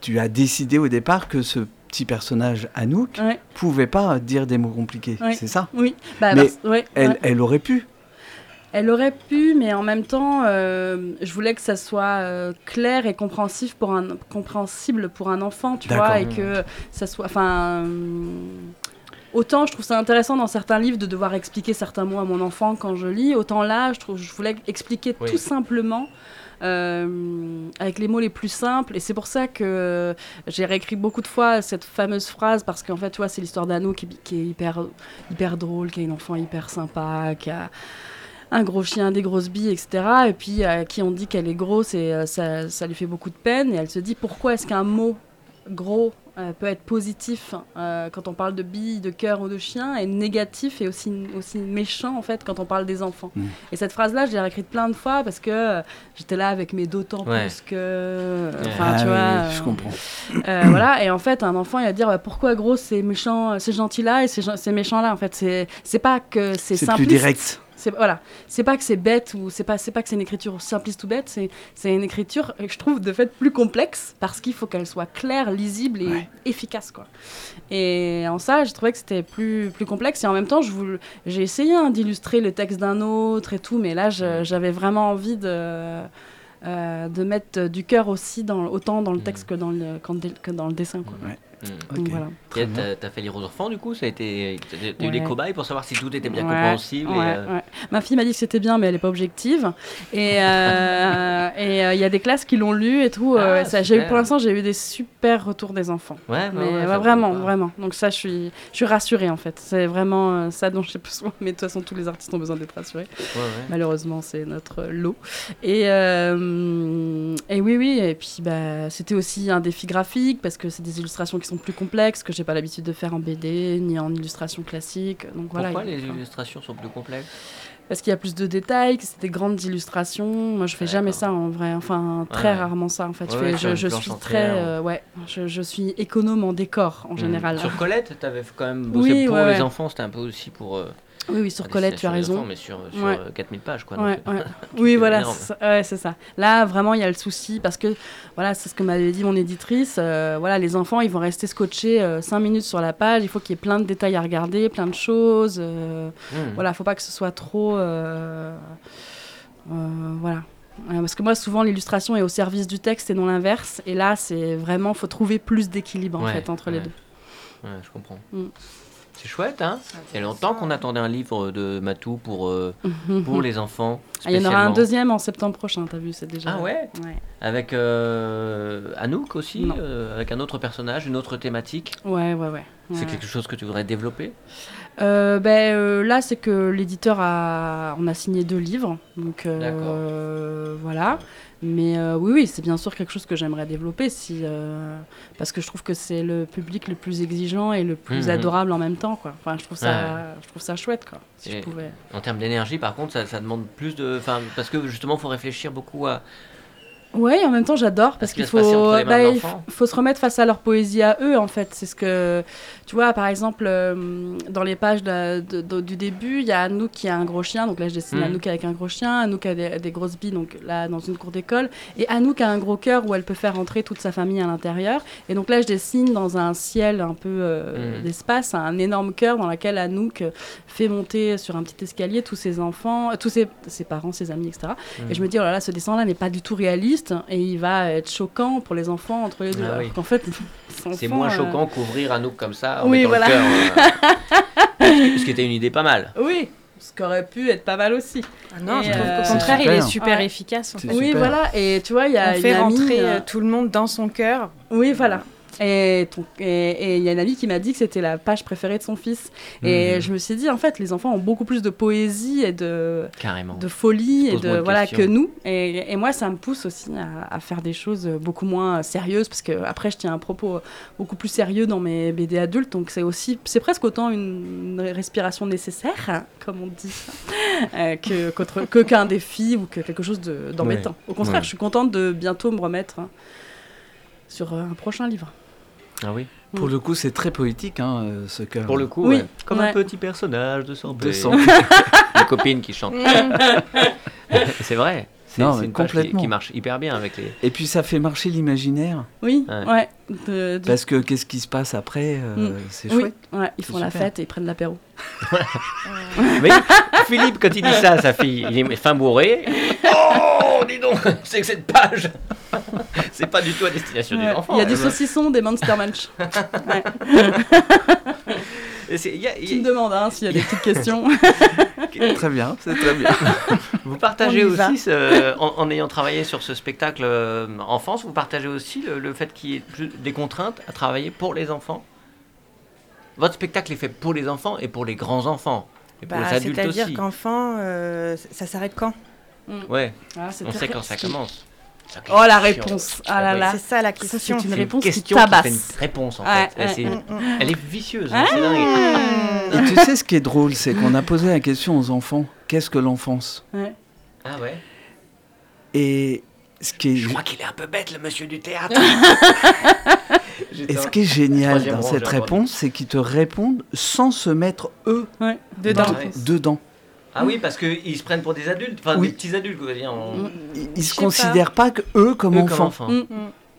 tu as décidé au départ que ce petit personnage Anouk Ouais. pouvait pas dire des mots compliqués. Ouais. C'est ça? Oui, bah, Mais parce- ouais, elle, ouais. elle aurait pu. Elle aurait pu, mais en même temps, euh, je voulais que ça soit euh, clair et compréhensif pour un, compréhensible pour un enfant, tu vois, et que ça soit. Enfin. euh, Autant je trouve ça intéressant dans certains livres de devoir expliquer certains mots à mon enfant quand je lis, autant là, je, trouve, je voulais expliquer Oui. tout simplement euh, avec les mots les plus simples. Et c'est pour ça que j'ai réécrit beaucoup de fois cette fameuse phrase, parce qu'en fait, tu vois, c'est l'histoire d'Anno qui, qui est hyper, hyper drôle, qui a une enfant hyper sympa, qui a un gros chien, des grosses billes, etc. Et puis à qui on dit qu'elle est grosse et euh, ça, ça lui fait beaucoup de peine. Et elle se dit pourquoi est-ce qu'un mot gros euh, peut être positif euh, quand on parle de billes, de cœur ou de chien, et négatif et aussi, aussi méchant en fait quand on parle des enfants? Mm. Et cette phrase-là, je l'ai réécrite plein de fois parce que euh, j'étais là avec mes d'autant Ouais. plus que. euh. Enfin, Ah tu oui, vois. je euh, comprends. euh, voilà, et en fait, un enfant, il va dire bah, pourquoi gros c'est méchant, c'est gentil là et c'est c'est méchant là. En fait, c'est c'est pas que c'est C'est simpliste. plus direct. C'est voilà, c'est pas que c'est bête ou c'est pas c'est pas que c'est une écriture simpliste ou bête, c'est c'est une écriture que je trouve de fait plus complexe parce qu'il faut qu'elle soit claire, lisible et Ouais. efficace quoi. Et en ça, j'ai trouvé que c'était plus plus complexe et en même temps, je j'ai essayé hein, d'illustrer le texte d'un autre et tout, mais là je- j'avais vraiment envie de euh, de mettre du cœur aussi dans autant dans le texte que dans le que dans le dessin quoi. Ouais. Mm. Donc Ok. voilà. Très Et bien. T'as t'as fait lire aux enfants du coup Ça a été, t'as t'as eu des cobayes pour savoir si tout était bien Ouais, compréhensible. et, euh, ouais. Ma fille m'a dit que c'était bien, mais elle n'est pas objective. Et euh, euh, il y a des classes qui l'ont lu et tout. euh, Ah, ça, j'ai eu, pour l'instant, j'ai eu des super retours des enfants. Ouais, Mais vraiment, pas. vraiment. Donc ça, je suis, je suis rassurée en fait. C'est vraiment euh, ça dont j'ai besoin. Mais de toute façon, tous les artistes ont besoin d'être rassurés. Ouais, ouais. Malheureusement, c'est notre lot. Et, euh, et oui, oui. Et puis, bah, c'était aussi un défi graphique parce que c'est des illustrations qui sont plus complexes que j'ai pas l'habitude de faire en BD ni en illustration classique. Donc voilà. Pourquoi il- les illustrations sont plus complexes? Parce qu'il y a plus de détails, que c'est des grandes illustrations. Moi, je fais jamais ça en vrai. Enfin, très Ouais. rarement ça en fait. Je, fais- suis très, ouais. euh, ouais, je, je suis économe en décor en Mm. général. Sur Colette, t'avais quand même bossé Oui, pour ouais, les ouais. enfants, c'était un peu aussi pour. euh, Oui, oui, sur Colette, tu as raison. enfants, mais sur, sur Ouais. euh, 4000 pages quoi. Ouais, donc, ouais. Oui, voilà, c'est ça, ouais, c'est ça. Là, vraiment, il y a le souci parce que, voilà, c'est ce que m'avait dit mon éditrice. euh, voilà, les enfants, ils vont rester scotchés 5 minutes sur la page. Il faut qu'il y ait plein de détails à regarder, plein de choses. euh, Mm. Voilà, faut pas que ce soit trop. Euh, euh, voilà. Euh, Parce que moi, souvent, l'illustration est au service du texte et non l'inverse. Et là, c'est vraiment, faut trouver plus d'équilibre en fait entre les deux. Ouais, je comprends. Mm. C'est chouette, hein? Il y a longtemps qu'on attendait un livre de Matou pour, euh, pour les enfants. Ah, il y en aura un deuxième en septembre prochain, t'as vu, c'est déjà. Ah ouais? Ouais. Avec euh, Anouk aussi, euh, avec un autre personnage, une autre thématique? Ouais, ouais, ouais. C'est Ouais. quelque chose que tu voudrais développer? Euh, ben, euh, là, c'est que l'éditeur a, on a signé deux livres, donc euh, voilà. Mais oui, oui, c'est bien sûr quelque chose que j'aimerais développer, si, parce que je trouve que c'est le public le plus exigeant et le plus Mhm. adorable en même temps, quoi. Enfin, je trouve ça, Ouais. je trouve ça chouette, quoi. Si je Et pouvais. En termes d'énergie, par contre, ça, ça demande plus de. Enfin, parce que justement, il faut réfléchir beaucoup à. Ouais, et en même temps, j'adore parce qu'il faut, bah, il faut se remettre face à leur poésie à eux, en fait. C'est ce que, tu vois, par exemple, euh, dans les pages de- de- de- du début, il y a Anouk qui a un gros chien, donc là je dessine Mhm. Anouk avec un gros chien, Anouk a des, des grosses billes, donc là dans une cour d'école, et Anouk a un gros cœur où elle peut faire entrer toute sa famille à l'intérieur. Et donc là je dessine dans un ciel un peu euh, Mhm. d'espace, un énorme cœur dans lequel Anouk fait monter sur un petit escalier tous ses enfants, tous ses, ses parents, ses amis, etc. Mhm. Et je me dis, oh là là, ce dessin-là n'est pas du tout réaliste et il va être choquant pour les enfants entre les deux. Ah oui. Qu'en fait, ces C'est moins euh, choquant qu'ouvrir Anouk comme ça en Oui, mettant voilà. le cœur. euh, ce qui était une idée pas mal. Oui, ce qui aurait pu être pas mal aussi. Ah non, Et, je trouve euh, qu'au contraire, il est super. Ouais. efficace. en fait. Oui, super. voilà. Et tu vois, il y a On une fait amie, rentrer euh, tout le monde dans son cœur. Oui, voilà. Et il y a une amie qui m'a dit que c'était la page préférée de son fils. Et Mhm. je me suis dit, en fait, les enfants ont beaucoup plus de poésie et de, Carrément. de folie et de voilà questions. que nous et, et moi ça me pousse aussi à, à faire des choses beaucoup moins sérieuses parce que après je tiens un propos beaucoup plus sérieux dans mes BD adultes donc c'est aussi c'est presque autant une, une respiration nécessaire comme on dit euh, que qu'autre- que qu'un défi ou que quelque chose de- d'embêtant au contraire Ouais. je suis contente de bientôt me remettre hein, sur un prochain livre Ah oui. Pour le coup, c'est très poétique, hein, euh, ce cœur. Pour le coup, Oui. ouais. comme Ouais. un petit personnage de Sorbet. De. Les copines qui chantent. c'est vrai. C'est une page qui, complètement. qui marche hyper bien avec les. Et puis ça fait marcher l'imaginaire. oui Ouais. ouais, de- du- Parce que qu'est-ce qui se passe après euh, Mm. C'est oui, chouette. ouais, ils font la fête et ils prennent l'apéro Mais Philippe, quand il dit ça à sa fille, il est fin bourré. Oh, dis donc, c'est que cette page, c'est pas du tout à destination des Ouais. enfants. il y a du saucisson des Monster Munch Y a- Tu me demandes hein, s'il y a des petites questions. Très bien, c'est très bien. Vous partagez aussi, ce- en, en ayant travaillé sur ce spectacle euh, enfance, vous partagez aussi le, le fait qu'il y ait plus des contraintes à travailler pour les enfants? Votre spectacle est fait pour les enfants et pour les grands enfants. Et pour Bah, les adultes C'est-à-dire aussi. qu'enfant, euh, ça s'arrête quand? Ouais, Ah, on sait quand ça qui- commence. Oh la réponse Ah là là C'est ça la question. c'est une C'est une réponse qui question qui fait tabasse. une réponse en Ouais, fait. ouais. C'est- Mm, mm. Elle est vicieuse, hein, dingue. Ah. Et tu sais ce qui est drôle, c'est qu'on a posé la question aux enfants qu'est-ce que l'enfance Ouais. Ah ouais Et ce qui est, Je crois qu'il est un peu bête, le monsieur du théâtre. et ce qui est génial dans cette réponse, c'est qu'ils te répondent sans se mettre eux Ouais. Dedans. dedans. Ah oui, parce qu'ils se prennent pour des adultes, enfin Oui. des petits adultes, quoi. dire, on- Mm. Ils, ils Je se pas. considèrent pas, que eux comme eux enfants. comme enfants. Mm.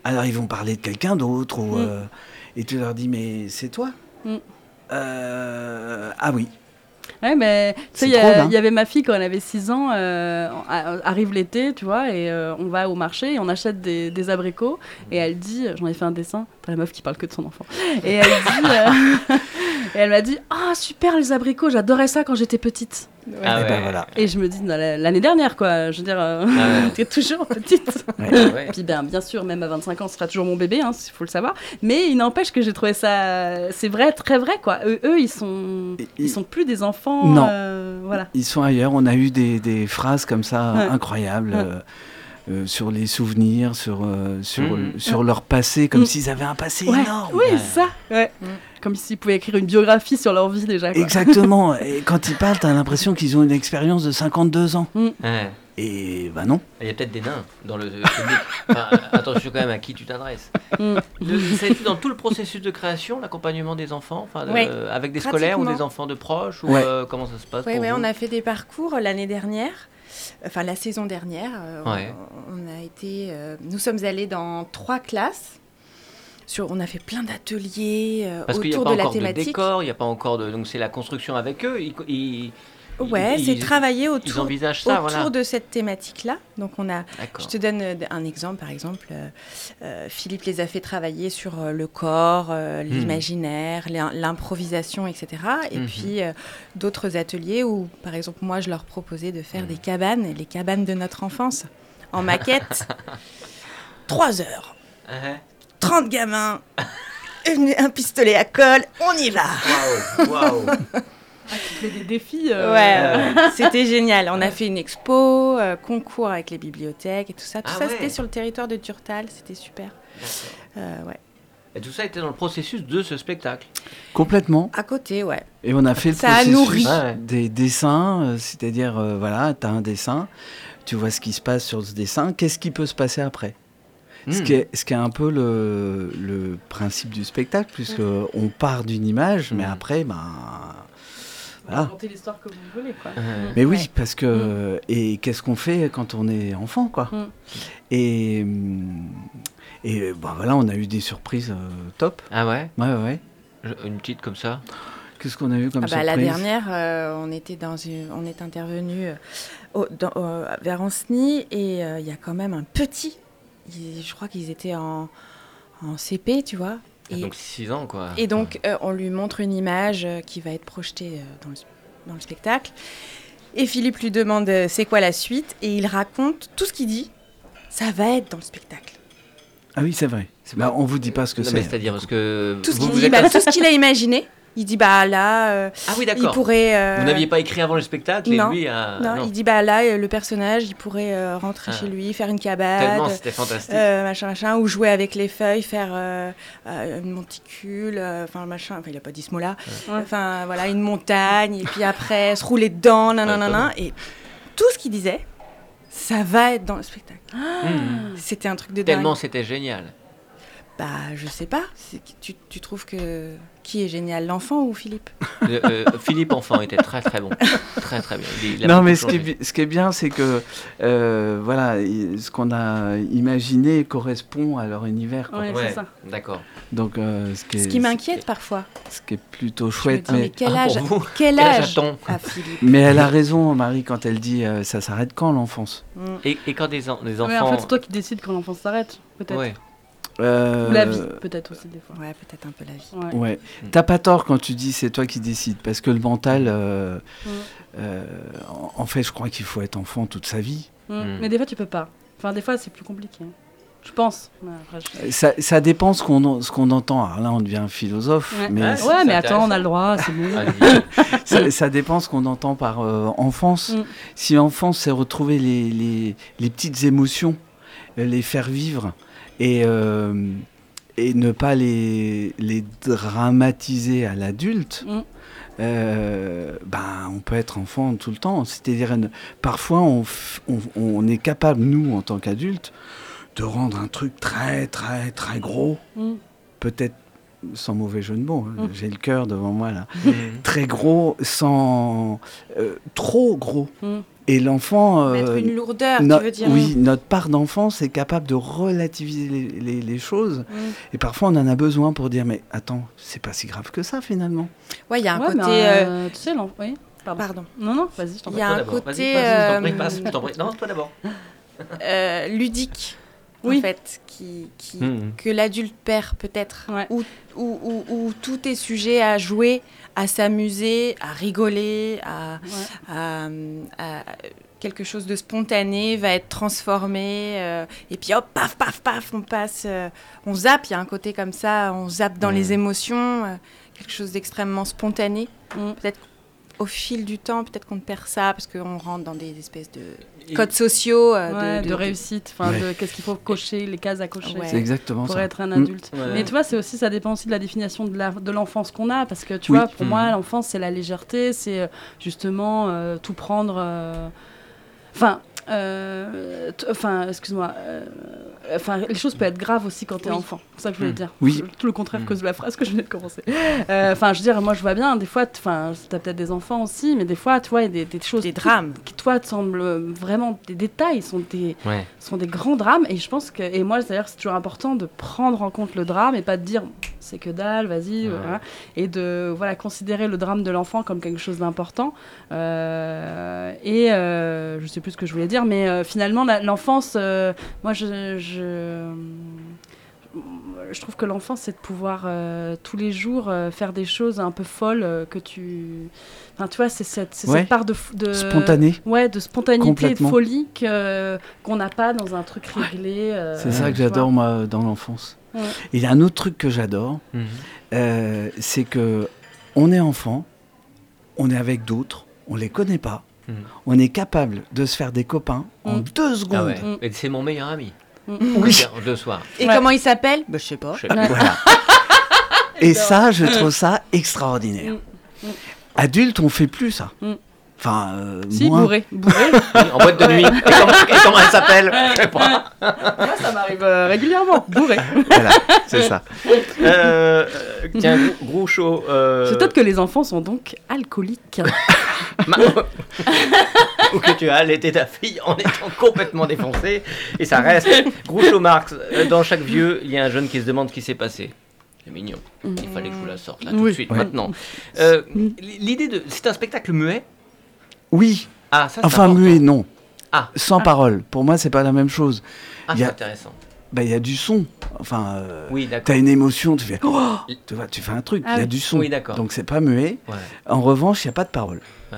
Alors ils vont parler de quelqu'un d'autre ou Mm. euh, et tu leur dis mais c'est toi? Mm. Euh, Ah oui. Ouais, mais tu sais, il y, hein. il y avait ma fille quand elle avait 6 ans, euh, arrive l'été, tu vois, et euh, on va au marché et on achète des, des abricots. Et elle dit, j'en ai fait un dessin, t'as la meuf qui parle que de son enfant. Et elle dit, euh, et elle m'a dit, ah super les abricots, j'adorais ça quand j'étais petite. Ah et ouais. ben voilà. Et je me dis, la- l'année dernière, quoi, je veux dire, euh, Ah ouais. t'es toujours petite. Ah ouais. Puis ben, bien sûr, même à 25 ans, ce sera toujours mon bébé, il faut le savoir. Mais il n'empêche que j'ai trouvé ça... C'est vrai, très vrai, quoi. Eux, eux, ils sont... Ils sont plus des enfants... Non. euh, voilà. Ils sont ailleurs. On a eu des, des phrases comme ça Ouais. incroyables Ouais. euh, euh, sur les souvenirs, sur, euh, sur, Mhm. sur leur passé, comme Mhm. s'ils avaient un passé Ouais, énorme. Oui, Ouais. ça. Ouais. Comme s'ils pouvaient écrire une biographie sur leur vie déjà. Quoi. Exactement. Et quand ils parlent, t'as l'impression qu'ils ont une expérience de 52 ans. Ouais. Et bah non. Il y a peut-être des nains dans le public. Enfin, attention quand même à qui tu t'adresses. Mm. Ça a été dans tout le processus de création, l'accompagnement des enfants, enfin, de- Ouais, avec des scolaires ou des enfants de proches, ou Ouais. euh, comment ça se passe Oui, ouais, on a fait des parcours l'année dernière, enfin la saison dernière. euh, on- Ouais. on, a été, euh, nous sommes allés dans trois classes. Sur, on a fait plein d'ateliers euh, Parce qu'il n'y a autour pas de la encore de thématique. décor, il n'y a pas encore de. Donc c'est la construction avec eux. Ils, ils- Ouais, c'est travailler autour, ça, autour voilà. de cette thématique-là. Donc on a, je te donne euh, un exemple, par exemple, euh, euh, Philippe les a fait travailler sur le corps, euh, Hmm. l'imaginaire, l'im- l'improvisation, etc. Et Mhm. puis euh, d'autres ateliers où, par exemple, moi, je leur proposais de Hmm. faire des cabanes, les cabanes de notre enfance, en maquette. Trois heures, Ouais. 30 gamins, une- un pistolet à colle, on y va Waouh, waouh. Tu fais des défis. euh, Ouais, c'était génial. On a fait une expo, euh, concours avec les bibliothèques et tout ça. Tout Ah ça, ouais. c'était sur le territoire de Turtal. C'était super. Euh, ouais. Et tout ça était dans le processus de ce spectacle. Complètement. À côté, ouais. Et on a fait le Ça a processus nourri. Des dessins, euh, c'est-à-dire, euh, voilà, tu as un dessin, tu vois ce qui se passe sur ce dessin, qu'est-ce qui peut se passer après? Ce, Hmm. qui est, ce qui est un peu le, le principe du spectacle, puisque on part d'une image, mais Hmm. après, ben, voilà. racontez l'histoire que vous voulez, quoi. Ouais. Mais oui, Ouais. parce que. Et qu'est-ce qu'on fait quand on est enfant, quoi? Mm. Et. Et ben voilà, on a eu des surprises euh, top. Ah ouais? Ouais, ouais, Une petite comme ça Qu'est-ce qu'on a eu comme Ah bah, surprise? la dernière, euh, on était dans une, on est intervenu euh, au- dans- euh, vers Anceny et euh, il y a quand même un petit. il- je crois qu'ils étaient en, en CP, tu vois. Et, Donc 6 ans, quoi. et donc euh, on lui montre une image euh, qui va être projetée euh, dans, le, dans le spectacle. Et Philippe lui demande euh, c'est quoi la suite? Et il raconte tout ce qu'il dit. Ça va être dans le spectacle. Ah oui, c'est vrai. Bah, pas- on vous dit pas ce que c'est. c'est-à-dire parce que. Ce qu'il bah, tout ce qu'il a imaginé. Il dit bah là, euh, Ah oui, il pourrait. euh, Vous n'aviez pas écrit avant le spectacle et non, lui a. Non, il dit bah là, euh, le personnage, il pourrait euh, rentrer Ah. chez lui, faire une cabane, Tellement c'était fantastique. euh, machin, machin, ou jouer avec les feuilles, faire euh, euh, une monticule, euh, enfin machin, enfin il a pas dit ce mot-là, Ouais. enfin voilà, une montagne, et puis après se rouler dedans, nanana, et tout ce qu'il disait, ça va être dans le spectacle. Mhm. C'était un truc de Tellement dingue. c'était génial. Bah je sais pas, tu, tu trouves que qui est génial, l'enfant ou Philippe? Le- euh, Philippe Enfant était très très bon. Très très bien. Il- il a Non, mais ce qui, est, ce qui est bien, c'est que euh, voilà, il- ce qu'on a imaginé correspond à leur univers. quoi. Ouais, Ouais, c'est ça. d'accord. Donc, euh, ce, qui est, Ce qui m'inquiète parfois. ce qui est plutôt chouette. dis, mais Mais, quel Ah, âge, vous quel Quel âge âge? a-t-on? A Philippe mais elle a raison, Marie, quand elle dit euh, ça s'arrête quand l'enfance? Mm. Et, et quand des, en- des Ouais, enfants. en fait, c'est toi qui décides quand l'enfance s'arrête, peut-être. Ouais. Euh, Ou la vie, peut-être aussi, des fois. Ouais, peut-être un peu la vie. Ouais. Ouais. Mm. T'as pas tort quand tu dis c'est toi qui décides, parce que le mental, euh, Mm. euh, en, en fait, je crois qu'il faut être enfant toute sa vie. Mm. Mais des fois, tu peux pas. Enfin, des fois, c'est plus compliqué. hein. Je pense. Ouais, après, je- Ça, ça dépend ce qu'on ce qu'on entend. Alors là, on devient philosophe, Ouais. mais Ah, Ouais, mais attends, on a le droit, c'est ça, ça dépend ce qu'on entend par euh, enfance. Mm. Si enfance, c'est retrouver les, les, les petites émotions, les faire vivre et, euh, et ne pas les, les dramatiser à l'adulte, Mm. euh, ben, on peut être enfant tout le temps. C'est-à-dire, parfois, on, on, on est capable, nous, en tant qu'adultes, de rendre un truc très, très, très gros, Mm. peut-être sans mauvais jeu de mots, hein, Mm. j'ai le cœur devant moi là, Mhm. très gros, sans euh, trop gros. Mm. Et l'enfant, Mettre euh, une lourdeur, no- tu veux dire oui, notre part d'enfance est capable de relativiser les, les- les choses. Mm. Et parfois, on en a besoin pour dire, mais attends, c'est pas si grave que ça finalement. Ouais, il y a un Ouais, côté. euh, euh, Tu sais, oui. Pardon. Pardon. Non, non, vas-y, je t'en Il y prie. a un côté, Vas-y, vas-y, je t'en prie, euh, passe, je t'en prie. Non, toi d'abord. euh, ludique, Oui. en fait, qui, qui- Mhm. que l'adulte perd peut-être, Ouais. où, où, où- où tout est sujet à jouer, à s'amuser, à rigoler, à, Ouais. à, à- quelque chose de spontané va être transformé, euh, et puis hop, paf, paf, paf, on passe, euh, on zappe, il y a un côté comme ça, on zappe dans Mhm. les émotions, euh, quelque chose d'extrêmement spontané. Peut-être au fil du temps, peut-être qu'on perd ça, parce qu'on rentre dans des espèces de codes sociaux. euh, Ouais, de, de- de- réussite, enfin, Ouais. de qu'est-ce qu'il faut cocher, les cases à cocher. Ouais. C'est exactement pour ça. être un Mm. adulte. Mais tu vois, c'est aussi, ça dépend aussi de la définition de l'enfance qu'on a, parce que tu Oui. vois, pour Mm. moi, l'enfance, c'est la légèreté, c'est euh, justement euh, tout prendre. euh, Enfin, euh, enfin, excuse-moi. euh, Enfin, les choses peuvent être graves aussi quand t'es Oui. enfant. C'est ça que je voulais Mm. dire. Oui. Tout le contraire Mm. que de la phrase que je venais de commencer. Euh, Enfin, je veux dire, moi, je vois bien. Des fois, enfin, t'as peut-être des enfants aussi, mais des fois, tu vois, il y a des, choses Des drames. qui, toi, te semblent euh, vraiment des détails, sont des, Ouais. sont des grands drames. Et je pense que, et moi, d'ailleurs, c'est toujours important de prendre en compte le drame et pas de dire c'est que dalle, vas-y, Ouais. voilà. et de voilà considérer le drame de l'enfant comme quelque chose d'important. Euh, et euh, je sais plus ce que je voulais dire, mais euh, finalement, l'enfance, euh, moi, je, je je trouve que l'enfance, c'est de pouvoir euh, tous les jours euh, faire des choses un peu folles euh, que tu. Enfin, tu vois, c'est cette, c'est Ouais. cette part de, de. Spontané. Ouais, de spontanéité et de folie que- qu'on n'a pas dans un truc réglé. euh, C'est ça que j'adore, moi, dans l'enfance. Ouais. Et il y a un autre truc que j'adore, Mhm. euh, c'est que on est enfant, on est avec d'autres, on les connaît pas, Mhm. on est capable de se faire des copains en Mm. deux secondes. Ah ouais. Mm. Et c'est mon meilleur ami. Mm. Oui. Le soir. Et Ouais. comment il s'appelle bah, Je sais pas. Voilà. Et ça, je trouve ça extraordinaire. Mm. Mm. Adulte, on fait plus ça. Mm. Enfin, euh, Si, bourré. bourré. En boîte de nuit. Et comment, et comment elle s'appelle Je sais pas. Moi, ça m'arrive euh, régulièrement. Bourré. Voilà, c'est ça. Euh, euh, tiens, gros, euh, C'est peut-être que les enfants sont donc alcooliques. Ma- Ou que tu as allaité ta fille en étant complètement défoncé. Et ça reste. Groucho Marx, dans chaque vieux, il y a un jeune qui se demande ce qui s'est passé. C'est mignon. Il fallait que je vous la sorte là tout de suite, Ouais. maintenant. Euh, L'idée de. C'est un spectacle muet Oui, Ah, ça enfin important. muet, non. Ah. Sans parole. Pour moi, c'est pas la même chose. Ah, il y c'est a- intéressant. Bah, il y a du son. Enfin, euh, Oui, d'accord. t'as une émotion, tu fais. Oh tu vois, tu fais un truc. Il Ah y a oui. du son. Oui, d'accord. Donc c'est pas muet. Ouais, En revanche, il n'y a pas de parole. ouais.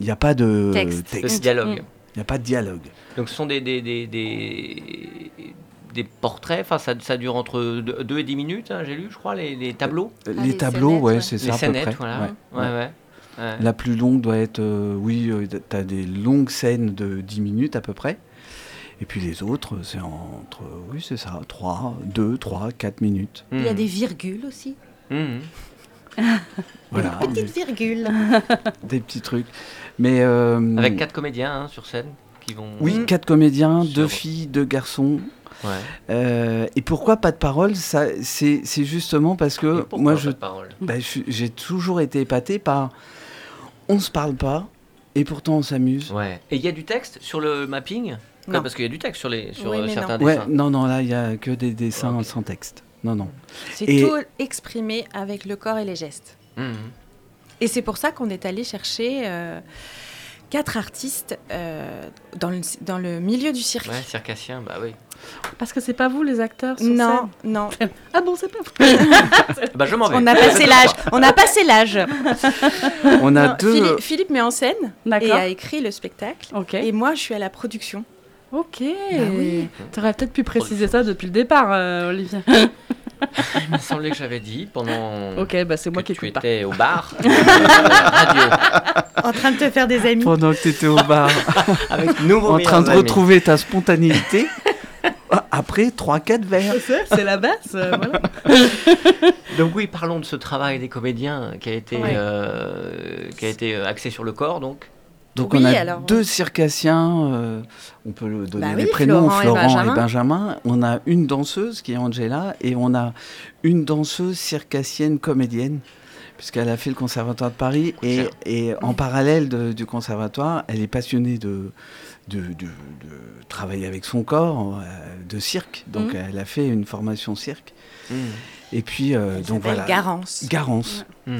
Il n'y a pas de Texte. Le dialogue. Il n'y a pas de dialogue. Donc ce sont des, des, des, des, des portraits, enfin ça, ça dure entre 2 et 10 minutes, hein, j'ai lu, je crois, les, les tableaux. les, les tableaux, scénettes, ouais, ouais. c'est ça les à peu près. voilà. Ouais, Ouais. La plus longue doit être, euh, oui, euh, t'as des longues scènes de 10 minutes à peu près. Et puis les autres, c'est entre, oui, c'est ça, 3, 2, 3, 4 minutes. Il y a des virgules aussi. Mhm. Voilà, Petite virgule. des petits trucs. Mais euh, Avec quatre comédiens hein, sur scène qui vont. Oui, quatre comédiens, Sur- deux filles, deux garçons. Ouais. Euh, et pourquoi pas de parole Ça, c'est c'est justement parce que pourquoi moi, pas je, de parole? bah, j'ai toujours été épaté par on se parle pas et pourtant on s'amuse. Ouais. Et il y a du texte sur le mapping? Quoi, Non. Parce qu'il y a du texte sur, les, sur Oui, euh, mais certains Ouais, dessins. non, non, là, il y a que des dessins Ok. sans texte. Non, non. C'est Et- tout exprimé avec le corps et les gestes. Mhm. Et c'est pour ça qu'on est allé chercher euh, quatre artistes euh, dans, le, dans le milieu du cirque. Ouais, circassien, bah oui. Parce que c'est pas vous les acteurs sur Non, non. Ah bon, c'est pas vous. Bah je m'en vais. On a passé l'âge. On a passé l'âge. On a Non, deux. Philippe, Philippe met en scène et a écrit le spectacle. Ok. Et moi, je suis à la production. Ok. Bah oui. T'aurais peut-être pu préciser ça depuis le départ, euh, Olivier. Il me semblait que j'avais dit pendant ok, bah c'est moi que qui tu pas. étais au bar, euh, radio, En train de te faire des amis. Pendant que tu étais au bar, avec nouveaux en train de amis. retrouver ta spontanéité, après 3-4 verres. C'est c'est la basse, euh, voilà. Donc oui, parlons de ce travail des comédiens qui a été, Ouais. euh, qui a été euh, axé sur le corps, donc. Donc Oui, on a alors- deux circassiens, euh, on peut le donner Bah les oui, prénoms, Florent et Florent, et, Benjamin. Benjamin. On a une danseuse qui est Angela et on a une danseuse circassienne comédienne puisqu'elle a fait le conservatoire de Paris et, et en parallèle de- du conservatoire, elle est passionnée de, de, de- de travailler avec son corps, euh, de cirque. Donc Mhm. elle a fait une formation cirque. Mhm. Et puis euh, Elle donc voilà. Garance. Garance. Mhm.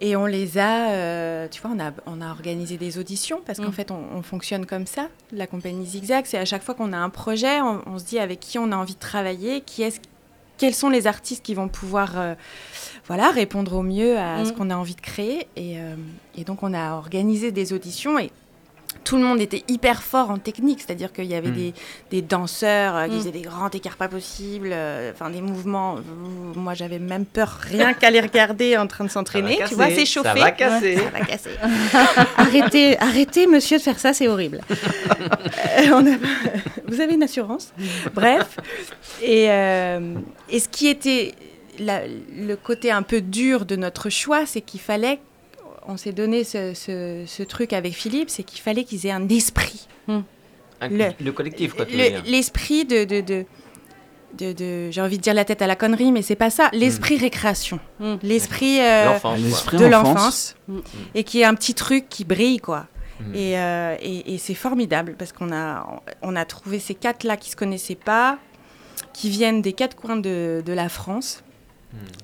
Et on les a, euh, tu vois, on a, on a organisé des auditions parce qu'en Mm. fait, on, on fonctionne comme ça. La compagnie Zigzag, c'est à chaque fois qu'on a un projet, on, on se dit avec qui on a envie de travailler, qui est quels sont les artistes qui vont pouvoir euh, voilà, répondre au mieux à ce qu'on a envie de créer. Et, euh, et donc, on a organisé des auditions et tout le monde était hyper fort en technique, c'est-à-dire qu'il y avait Mm. des, des danseurs euh, qui Mm. faisaient des grands écarts pas possibles, euh, enfin des mouvements. euh, moi, j'avais même peur rien qu'à les regarder en train de s'entraîner. Tu vois, s'échauffer. Ça va casser. Ça va casser. arrêtez, arrêtez, monsieur, de faire ça, c'est horrible. Euh, on a- Vous avez une assurance Bref. Et, euh, et ce qui était la- le côté un peu dur de notre choix, c'est qu'il fallait, on s'est donné ce, ce- ce truc avec Philippe, c'est qu'il fallait qu'ils aient un esprit. Un Un- Le- le collectif, quoi, veux le- l'esprit de, de, de, de- de- j'ai envie de dire la tête à la connerie, mais c'est pas ça. L'esprit récréation, Mm. l'esprit euh. L'esprit de enfance. l'enfance, et qui est un petit truc qui brille, quoi. Et, euh, et, et c'est formidable parce qu'on a, on a trouvé ces quatre là qui se connaissaient pas, qui viennent des quatre coins de, de la France.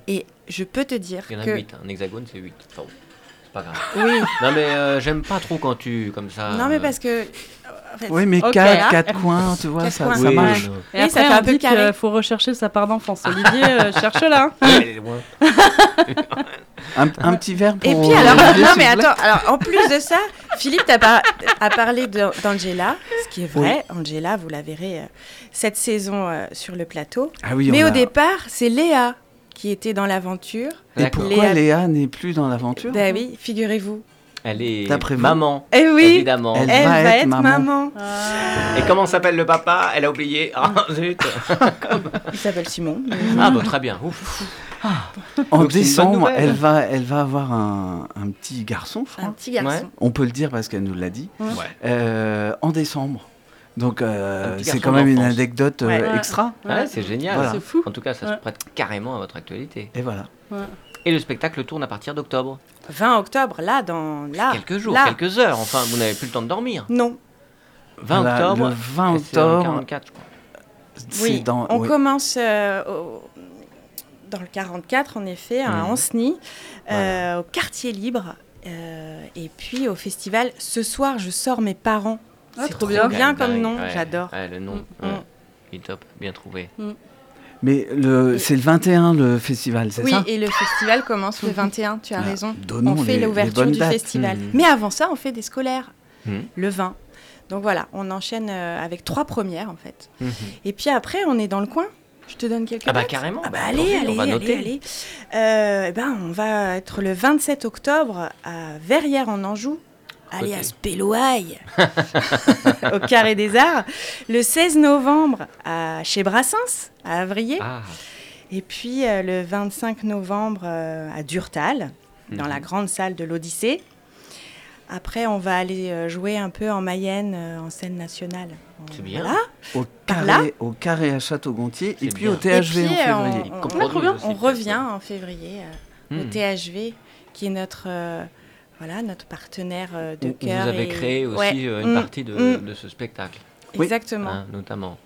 Et je peux te dire Il y en a que 8, un hexagone c'est 8. Enfin, bon, c'est pas grave. oui, Non mais euh, j'aime pas trop quand tu comme ça. non mais euh, parce que en fait, Oui, mais Ok. quatre, quatre coins, tu vois, Quatre ça, coins. ça oui, marche. non. Et Oui, après, ça fait on un peu carré. qu'il faut rechercher sa part d'enfance. Olivier, euh, cherche-la. hein. Un, un petit verre pour. Et puis alors, Olivier, non mais attends, alors en plus de ça, Philippe t'a par- a parlé d'Angela, ce qui est vrai. Angela, vous la verrez euh, cette saison euh, sur le plateau. Ah oui, mais au a- départ, c'est Léa qui était dans l'aventure. Et pourquoi Léa- Léa n'est plus dans l'aventure Ben oui, figurez-vous. Elle est D'après maman. Eh oui, Évidemment. Elle elle, va va, être être, maman. maman. Et comment s'appelle le papa? Elle a oublié. Ah zut. Il s'appelle Simon. Ah bon très bien. Ouf. En Donc, décembre, elle va, elle va avoir un, un petit garçon, je Un petit garçon. Ouais. On peut le dire parce qu'elle nous l'a dit. Ouais. Euh, en décembre. Donc euh, c'est quand même une anecdote euh, Ouais. Extra. Ouais, c'est génial. Voilà. C'est fou. En tout cas, ça se prête carrément à votre actualité. Et voilà. Et le spectacle tourne à partir d'octobre. 20 octobre, là, dans là. quelques jours, là. quelques heures. Enfin, vous n'avez plus le temps de dormir. Non. 20 Voilà, octobre. Le 20 et c'est dans le octobre. 44, je crois. Oui. dans- on oui. commence euh, au- dans le 44, en effet, à. Ancenis, Voilà. au quartier libre. euh, et puis au festival Ce soir, je sors mes parents. Ah, c'est trop trop bien. comme nom, ouais. j'adore. Ouais, le nom. Mm. ouais. Il est top, bien trouvé. Mais le, c'est le 21 le festival, c'est Oui, ça? et le festival commence le 21, tu as Ah, raison. on fait l'ouverture du dates. festival. Mhm. Mais avant ça, on fait des scolaires, Mhm. le 20. Donc voilà, on enchaîne euh, avec trois premières en fait. Mhm. Et puis après, on est dans le coin. Je te donne quelques Ah bah dates. carrément. Ah bah allez, allez, on va allez, noter. allez. Euh, eh ben, on va être le 27 octobre à Verrières en Anjou, alias Péloaille, au Carré des Arts. Le 16 novembre à chez Brassens, à Avrier. Ah, Et puis euh, le 25 novembre euh, à Durtal, dans Mhm. la grande salle de l'Odyssée. Après, on va aller euh, jouer un peu en Mayenne, euh, en scène nationale. C'est bien. Voilà. au carré, au carré à Château-Gontier et puis bien. au THV puis, en février. On, coproduit trop bien. aussi, on peut-être, revient en février euh, au Hmm. THV, qui est notre, euh, voilà, notre partenaire euh, de Vous- cœur. Vous avez et- créé aussi Ouais. euh, une Mm, partie de, mm, de ce spectacle, Oui. Exactement. hein, notamment.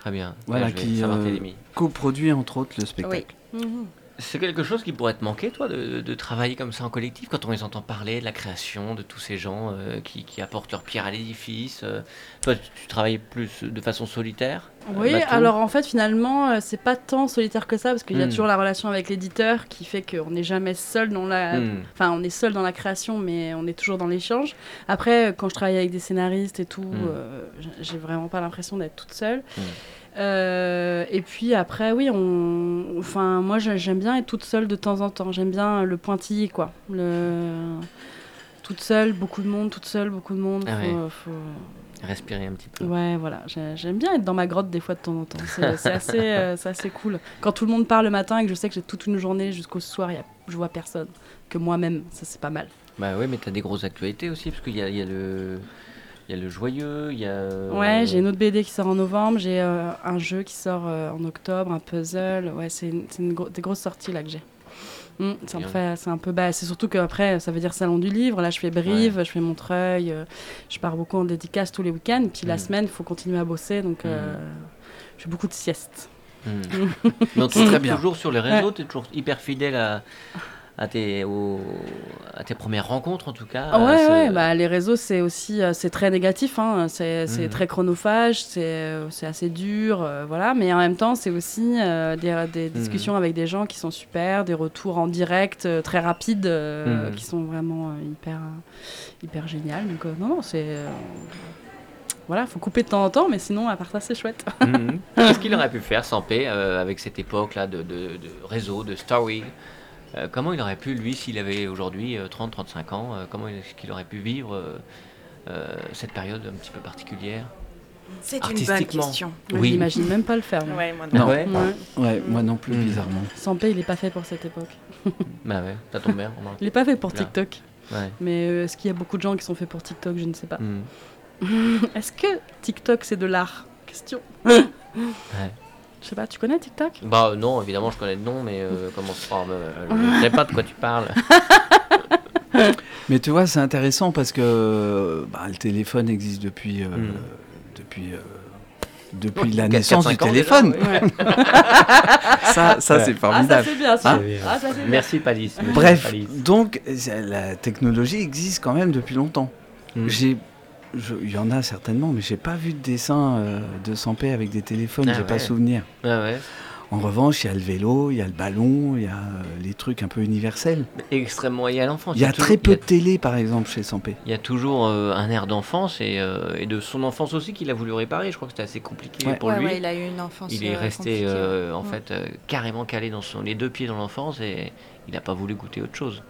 Très bien. Voilà, THV, qui, Saint-Barthélemy. Coproduit entre autres le spectacle. Mhm. C'est quelque chose qui pourrait te manquer, toi, de, de travailler comme ça en collectif, quand on les entend parler de la création, de tous ces gens euh, qui, qui apportent leur pierre à l'édifice. euh. Toi, tu, tu travailles plus de façon solitaire euh, Oui, alors en fait, finalement, c'est pas tant solitaire que ça, parce qu'il y a Hmm. toujours la relation avec l'éditeur qui fait qu'on n'est jamais seul dans la. Hmm. Enfin, on est seul dans la création, mais on est toujours dans l'échange. Après, quand je travaille avec des scénaristes et tout, Hmm. j'ai vraiment pas l'impression d'être toute seule. Euh, et puis après, oui, on... enfin, moi j'ai- j'aime bien être toute seule de temps en temps. J'aime bien le pointillé, quoi. Le... Toute seule, beaucoup de monde, toute seule, beaucoup de monde. Ah faut- ouais. faut- Respirer un petit peu. Ouais, voilà. J'ai- J'aime bien être dans ma grotte des fois de temps en temps. C'est c'est assez, euh, c'est assez cool. Quand tout le monde part le matin et que je sais que j'ai toute une journée jusqu'au soir, y a, je vois personne. Que moi-même, ça c'est pas mal. Bah oui, mais tu as des grosses actualités aussi, parce qu'il y a le... Il y a le joyeux, il y a... euh, Ouais, j'ai une autre BD qui sort en novembre, j'ai euh, un jeu qui sort euh, en octobre, un puzzle. Ouais, c'est une- c'est une gro- des grosses sorties là que j'ai. Mm, c'est un Bien. peu, c'est un peu, bah, c'est surtout qu'après, ça veut dire salon du livre. Là, je fais Brive, je fais Montreuil, euh, je pars beaucoup en dédicace tous les week-ends. Puis la semaine, il faut continuer à bosser, donc euh, je fais beaucoup de siestes. Donc, très tu bien. toujours sur les réseaux, tu es toujours hyper fidèle à, à, tes, au- à tes premières rencontres en tout cas. Ah ouais, ce- ouais, bah, les réseaux, c'est aussi euh, c'est très négatif. Hein. C'est Mhm. très chronophage, c'est euh, assez dur. euh, voilà. Mais en même temps, c'est aussi euh, des, des Mhm. discussions avec des gens qui sont super, des retours en direct euh, très rapides euh, Mhm. qui sont vraiment euh, hyper, hyper génial. Donc, euh, non, non, c'est. euh, voilà, faut couper de temps en temps, mais sinon, à part ça, c'est chouette. Qu'est-ce qu'il aurait pu faire sans paix euh, avec cette époque-là de, de, de réseau, de story? Euh, Comment il aurait pu, lui, s'il avait aujourd'hui 30-35 ans, euh, comment est-ce qu'il aurait pu vivre euh, euh, cette période un petit peu particulière C'est une bonne question. Moi, Oui. J'imagine même pas le faire. moi. Ouais, moi Non. Ah ouais Ouais. Ouais, moi non plus, Mm. bizarrement. Sans paix, il est pas fait pour cette époque. Bah ouais, ça tombe bien. Il est pas fait pour. TikTok. Ouais. Mais euh, est-ce qu'il y a beaucoup de gens qui sont faits pour TikTok Je ne sais pas. Mhm. Est-ce que TikTok c'est de l'art? Question. Ouais. Je sais pas, tu connais TikTok? Bah non, évidemment, je connais le nom, mais euh, comment se forme Je ne sais pas de quoi tu parles. Mais tu vois, c'est intéressant parce que bah, le téléphone existe depuis, euh, Mm. depuis, euh, depuis Ouais, la naissance du téléphone. déjà, ouais. ça, ça Ouais. c'est Ah, ça formidable. c'est bien ça. Hein ah, ça, c'est bien. Merci Palis. Bref, Palis. donc la technologie existe quand même depuis longtemps. Mm. J'ai, je- il y en a certainement, mais j'ai pas vu de dessin euh, de Sampé avec des téléphones. Ah j'ai pas ouais. souvenir. Ah ouais. En revanche, il y a le vélo, il y a le ballon, il y a euh, les trucs un peu universels. Extrêmement lié à l'enfance. Il y a toujours- très peu de télé, par exemple, chez Sampé. Il y a toujours euh, un air d'enfance et, euh, et de son enfance aussi qu'il a voulu réparer. Je crois que c'était assez compliqué Ouais. pour Ouais, lui. ouais, il a eu une enfance. il est resté euh, en fait euh, carrément calé dans son, les deux pieds dans l'enfance et il n'a pas voulu goûter autre chose.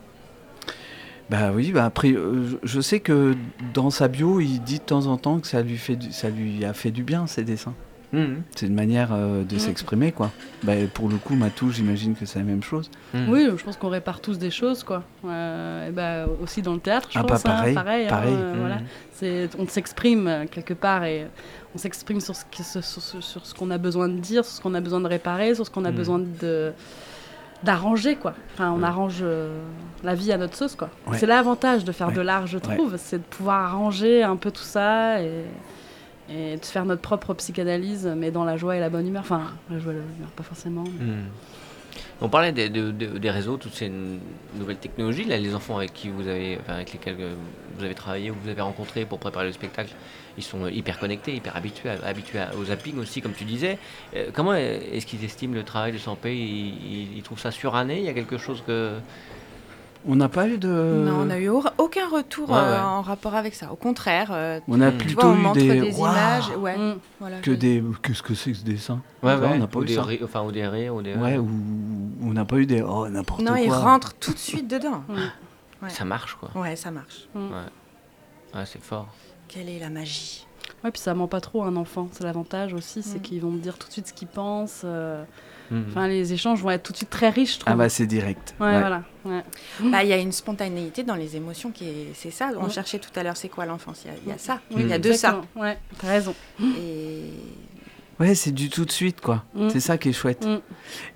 Bah oui, bah après, euh, je sais que dans sa bio, il dit de temps en temps que ça lui, fait du- ça lui a fait du bien, ces dessins. Mhm. C'est une manière euh, de Mm. s'exprimer, quoi. Bah, pour le coup, Matou, j'imagine que c'est la même chose. Mhm. Oui, je pense qu'on répare tous des choses, quoi. Euh, et bah, aussi dans le théâtre, je Ah bah, pense. hein, pareil, pareil, hein, pareil. euh, Mhm. voilà. C'est, on s'exprime euh, quelque part et on s'exprime sur ce, qui- sur, sur- sur ce qu'on a besoin de dire, sur ce qu'on a besoin de réparer, sur ce qu'on a besoin de d'arranger quoi. Enfin, on arrange euh, la vie à notre sauce quoi. Ouais. C'est l'avantage de faire Ouais. de l'art, je Ouais. trouve, c'est de pouvoir arranger un peu tout ça et, et de faire notre propre psychanalyse, mais dans la joie et la bonne humeur. Enfin, la joie et la bonne humeur, pas forcément. mais- Mhm. On parlait des, de- de- des réseaux, toutes ces nouvelles technologies. Les enfants avec qui vous avez, enfin, avec lesquels euh, vous avez travaillé ou vous avez rencontré pour préparer le spectacle, ils sont euh, hyper connectés, hyper habitués, habitués au zapping aussi, comme tu disais. Euh, comment est-ce qu'ils estiment le travail de Sampé? Ils- ils trouvent ça suranné? Il y a quelque chose que On n'a pas eu de. Non, on n'a eu au- aucun retour Ouais, euh, en rapport avec ça. Au contraire, euh, On a plutôt vois, on eu montre des. images. Ouais, Mm. voilà, Que je- des. Qu'est-ce que c'est que ce dessin? Ouais, on n'a pas ou eu des ça. rires- enfin, ou des rires, ou des. Ouais, ou on n'a pas eu des. Oh, n'importe Non, quoi. ils rentrent tout de suite dedans. Mm. Ouais. Ça marche, quoi. Ouais, ça marche. Ouais, c'est fort. Quelle est la magie? Ouais, puis ça ment pas trop un enfant. C'est l'avantage aussi, c'est Mm. qu'ils vont me dire tout de suite ce qu'ils pensent. euh, Mhm. Enfin, les échanges vont être tout de suite très riches, je trouve. Ah bah c'est direct. ouais, Ouais. voilà. Ouais. Bah, Il y a une spontanéité dans les émotions qui est. C'est ça. On cherchait tout à l'heure, c'est quoi l'enfance? Il y a- il y, a ça. Oui, Il y a de ça. Ouais, t'as raison. Et Ouais, c'est du tout de suite, quoi. Mm. C'est ça qui est chouette. Mm.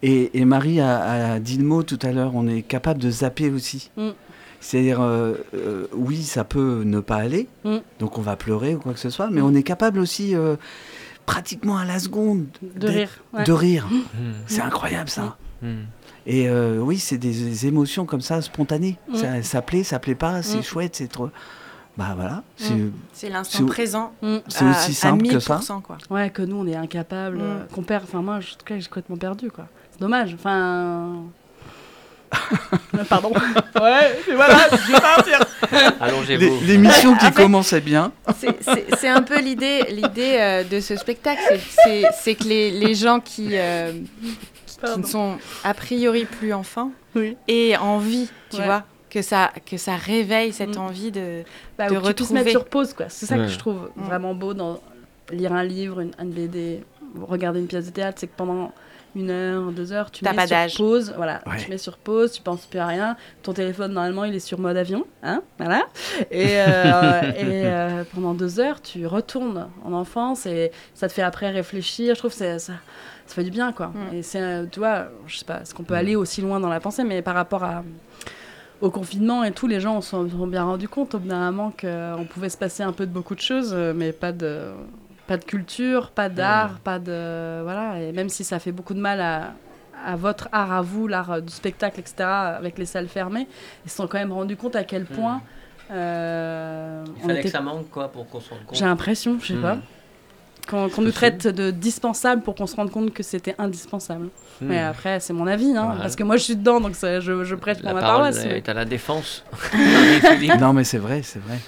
Et, et Marie a, a dit le mot tout à l'heure, on est capable de zapper aussi. Mm. C'est-à-dire, euh, euh, oui, ça peut ne pas aller, Mm. donc on va pleurer ou quoi que ce soit, mais on est capable aussi, euh, pratiquement à la seconde, De rire. ouais. de rire. Mhm. C'est incroyable ça. Mhm. Et euh, oui, c'est des, des émotions comme ça, spontanées. Ça, ça plaît, ça plaît pas, c'est chouette, c'est trop. Bah voilà, c'est c'est l'instant présent. C'est aussi à simple que ça. 1000%, quoi. Ouais, que nous, on est incapables. Mm. euh, qu'on perd. Enfin, moi, je- en tout cas, j'ai complètement perdu, quoi. C'est dommage. Enfin. Pardon. ouais, et voilà, je vais partir. Allongez-vous. L'é- L'émission qui En fait- commençait bien. C'est- un peu l'idée l'idée euh, de ce spectacle. c'est- que les, les gens qui, euh, qui ne sont a priori plus enfants Oui. aient envie, tu Ouais. vois, que ça, que ça réveille cette Mm. envie de. Bah, de ou que tu retrouver. mettre sur pause, quoi. C'est ça Ouais. que je trouve Mm. vraiment beau dans lire un livre, une, une BD, regarder une pièce de théâtre, c'est que pendant une heure, deux heures, tu mets pas sur pause, voilà, Ouais. tu mets sur pause, tu penses plus à rien, ton téléphone normalement il est sur mode avion, hein, voilà, et, euh, et euh, pendant deux heures tu retournes en enfance et ça te fait après réfléchir, je trouve que ça, ça fait du bien quoi. Mm. Et c'est, euh, tu vois, je sais pas, est-ce qu'on peut Mm. aller aussi loin dans la pensée, mais par rapport à au confinement et tout, les gens se sont, sont bien rendus compte au bout d'un moment qu'on pouvait se passer un peu de beaucoup de choses, mais pas de, pas de culture, pas d'art, pas de. Voilà. Et même si ça fait beaucoup de mal à, à votre art, à vous, l'art euh, du spectacle, etc., avec les salles fermées, ils se sont quand même rendus compte à quel point. euh, Il on fallait était- que ça manque, quoi, pour qu'on se rende compte. J'ai l'impression, je sais Hmm. pas. Qu'on nous traite de dispensable pour qu'on se rende compte que c'était indispensable. Mhm. Mais après, c'est mon avis, hein, parce que moi je suis dedans, donc ça- je, je prête pour ma parole paroisse. mais- est à la défense. Non mais c'est vrai, c'est vrai.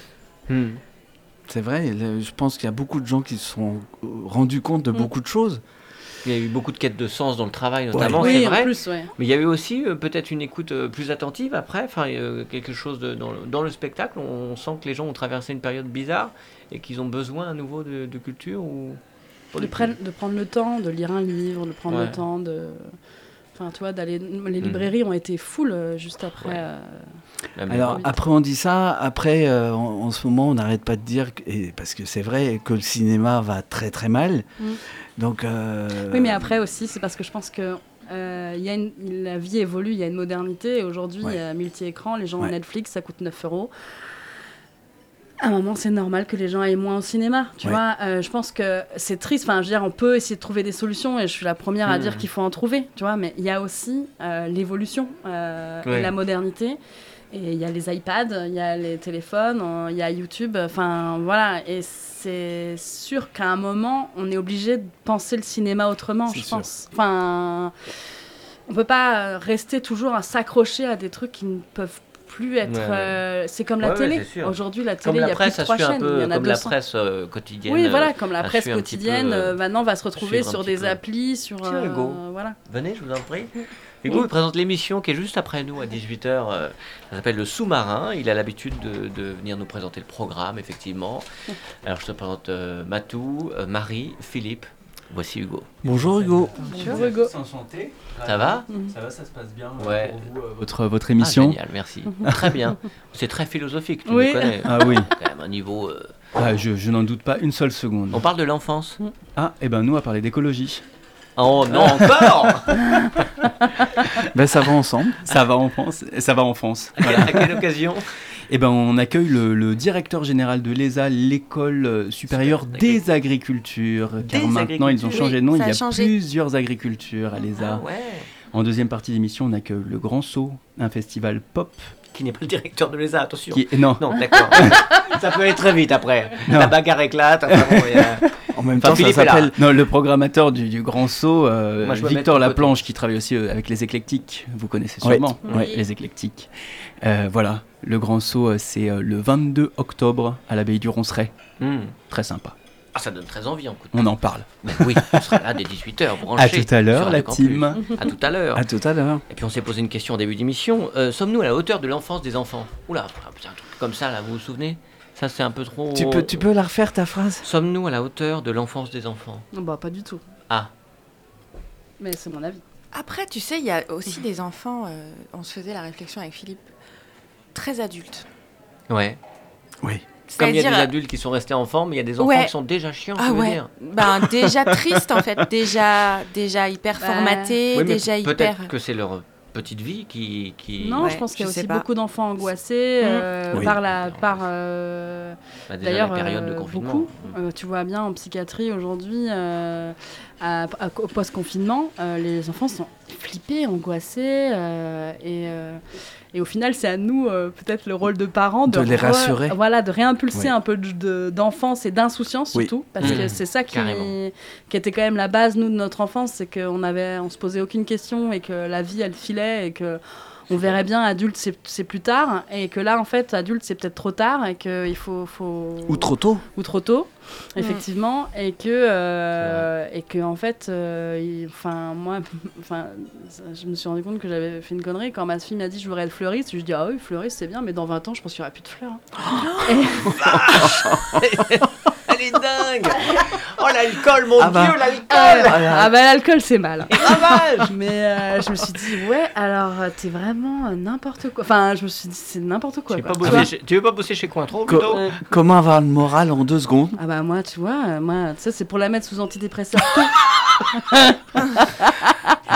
C'est vrai, je pense qu'il y a beaucoup de gens qui se sont euh, rendus compte de Mm. beaucoup de choses. Il y a eu beaucoup de quêtes de sens dans le travail, notamment, Oui, c'est en vrai. plus, ouais. Mais il y avait aussi euh, peut-être une écoute euh, plus attentive après, enfin euh, quelque chose de, dans, le, dans le spectacle. On, sent que les gens ont traversé une période bizarre et qu'ils ont besoin à nouveau de, de culture ou de, prenne- prendre le temps de lire un livre, de prendre Ouais. le temps de. Enfin, tu vois, d'aller, les librairies ont été full euh, juste après. euh, Alors Covid. après on dit ça, après euh, en, en ce moment on n'arrête pas de dire, que- et, parce que c'est vrai que le cinéma va très très mal. Mm. Donc euh, Oui, mais après aussi, c'est parce que je pense que euh, il y a une- la vie évolue, il y a une modernité. Et aujourd'hui, il y a multi-écran, les gens ont Ouais. Netflix, ça coûte 9 euros. À un moment, c'est normal que les gens aillent moins au cinéma. Tu Ouais. vois, Euh, je pense que c'est triste. Enfin, je veux dire, on peut essayer de trouver des solutions et je suis la première à Mhm. dire qu'il faut en trouver. Tu vois, mais il y a aussi euh, l'évolution euh, Ouais. la modernité. Et il y a les iPads, il y a les téléphones, il y a YouTube. Enfin, voilà. Et c'est sûr qu'à un moment, on est obligé de penser le cinéma autrement, je sûr. pense. Enfin, on peut pas rester toujours à s'accrocher à des trucs qui ne peuvent plus être. Ouais, ouais. euh, c'est comme la Ouais, télé. Aujourd'hui, la télé, il la y a presse plus de trois chaînes. peu, il y en a comme la 200. presse euh, quotidienne. Oui, euh, voilà, comme la presse peu, quotidienne, euh, maintenant va se retrouver sur des peu. applis, sur. Tiens, Hugo. voilà. Venez, je vous en prie. Hugo, il présente l'émission qui est juste après nous à 18h. ça s'appelle Le Sous-Marin. Il a l'habitude de, de venir nous présenter le programme, effectivement. Alors, je te présente Matou, Marie, Philippe. Voici Hugo. Bonjour Hugo. Bonjour Hugo. Enchanté. Ça va Ça va, ça se passe bien euh, Ouais. pour vous, euh, votre, votre émission. Ah, génial, merci. très bien. C'est très philosophique, tu Oui. me connais. Ah oui. Quand même un niveau. euh, Ah, je je n'en doute pas une seule seconde. On parle de l'enfance Ah, et ben nous, on va parler d'écologie. Oh non, encore Ben ça va ensemble. Ça va en France. Ça va en France. Voilà. À quelle occasion? Eh ben, on accueille le, le directeur général de l'ESA, l'école euh, supérieure des agricultures. Car Des maintenant, ils ont changé de nom. Il y a changé. plusieurs agricultures à l'ESA. Ah ouais. En deuxième partie d'émission, on accueille le Grand Saut, un festival pop. Qui n'est pas le directeur de l'ESA, attention. Qui- Non. Non, d'accord. ça peut aller très vite après. Non. La bagarre éclate. enfin bon, il y a- En même Enfin, temps, ça Philippe là. s'appelle. Non, le programmateur du, du Grand Saut, euh, Moi, de Victor. Laplanche, qui travaille aussi euh, avec les éclectiques. Vous connaissez sûrement Ouais. les éclectiques. Euh, voilà, le Grand Saut, euh, c'est le 22 octobre à l'abbaye du Ronceret. Hmm. Très sympa. Ah, ça donne très envie en coup. On en parle. Mais oui, on sera là dès 18h. À tout à l'heure, la team. À tout à l'heure. À tout à l'heure. Et puis on s'est posé une question en début d'émission. Euh, Sommes-nous à la hauteur de l'enfance des enfants? Oula, c'est un truc comme ça là, vous vous souvenez? Ça c'est un peu trop. Tu peux, tu peux la refaire ta phrase Sommes-nous à la hauteur de l'enfance des enfants? Non, bah, pas du tout. Ah, Mais c'est mon avis. Après, tu sais, il y a aussi des enfants, euh, on se faisait la réflexion avec Philippe, très adultes. ouais. Oui. Comme il y a des C'est-à-dire- adultes qui sont restés enfants, mais il y a des enfants Ouais. qui sont déjà chiants, Ah ouais. dire Ben, déjà triste en fait, déjà, déjà hyper formaté, Oui, mais déjà peut-être hyper. que c'est leur petite vie qui. qui... Non, Ouais, je pense qu'il y a aussi pas. beaucoup d'enfants angoissés Mm. euh, Oui. par la par euh, Bah, d'ailleurs la période de euh, confinement. beaucoup. Euh, tu vois bien en psychiatrie aujourd'hui, euh, à- à- au post-confinement, euh, les enfants sont flippés, angoissés euh, et euh, et au final, c'est à nous, euh, peut-être le rôle de parents, de, De les rassurer. Voilà, de réimpulser Oui. un peu de- de- d'enfance et d'insouciance Oui. surtout, parce Mmh. que c'est ça qui, qui était quand même la base, nous, de notre enfance, c'est qu'on avait, on se posait aucune question et que la vie, elle filait et que on verrait bien adulte, c'est c'est plus tard, et que là, en fait, adulte, c'est peut-être trop tard et qu'il faut, faut... Ou trop tôt. Ou trop tôt, effectivement, et que, euh, et que en fait, euh, enfin, moi, enfin, je me suis rendu compte que j'avais fait une connerie quand ma fille m'a dit je voudrais être fleuriste. Je lui dis ah oui, fleuriste c'est bien, mais dans 20 ans, je pense qu'il n'y aura plus de fleurs. hein. Et- Elle est dingue Oh l'alcool, mon Ah bah. dieu, l'alcool Ah, ah bah l'alcool c'est mal. Ravage Mais euh, je me suis dit ouais alors euh, t'es vraiment euh, n'importe quoi. Enfin je me suis dit c'est n'importe quoi. Tu veux quoi. pas Tu bosser chez- Tu veux pas bosser chez Cointreau Co- plutôt comment avoir le moral en deux secondes? Ah bah moi tu vois moi sais c'est pour la mettre sous antidépresseur. tôt.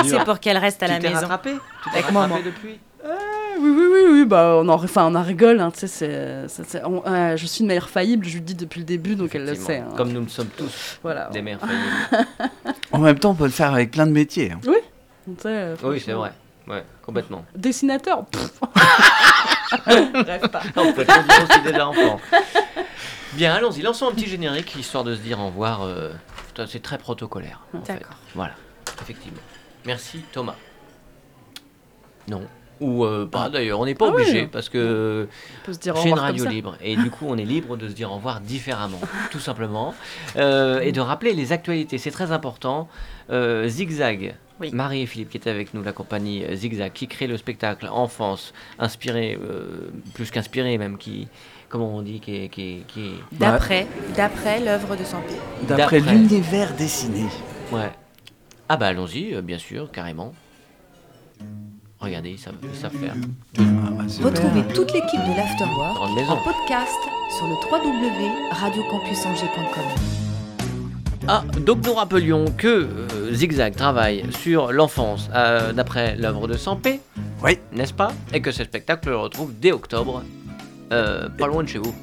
C'est pour qu'elle reste à Tu la maison. rattrapé Tu t'es Avec rattrapé maman. depuis? Oui oui oui oui bah on en enfin on en rigole hein, tu sais euh, je suis une mère faillible je lui dis depuis le début donc elle le sait. hein. Comme nous le sommes tous. Voilà. Des mères faillibles. En même temps, on peut le faire avec plein de métiers. hein. Oui. Euh, Oui, c'est vrai. Ouais, complètement. Dessinateur. Rêve pas. On peut aussi des enfants. Bien, allons-y, lançons un petit générique histoire de se dire au revoir. C'est très protocolaire. D'accord. Voilà, effectivement. Merci Thomas. Non. Ou euh, pas d'ailleurs, on n'est pas Ah oui. obligé parce que c'est une radio libre et du coup on est libre de se dire au revoir différemment, tout simplement, Euh, et de rappeler les actualités, c'est très important. Euh, Zigzag, Marie et Philippe qui étaient avec nous, la compagnie Zigzag, qui crée le spectacle Enfance, inspiré, plus qu'inspiré même, qui, comment on dit, qui est... Qui D'après, d'après l'œuvre de Sampé. D'après l'univers dessiné. Ouais. Ah bah allons-y, euh, bien sûr, carrément. Regardez, ils savent, ils savent faire. Retrouvez toute l'équipe de l'Afterwork en podcast sur le www.radiocampusangers.com. Ah, donc nous rappelions que euh, Zigzag travaille sur l'enfance euh, d'après l'œuvre de Sampé. Oui. N'est-ce pas? Et que ce spectacle le retrouve dès octobre, euh, pas loin de chez vous.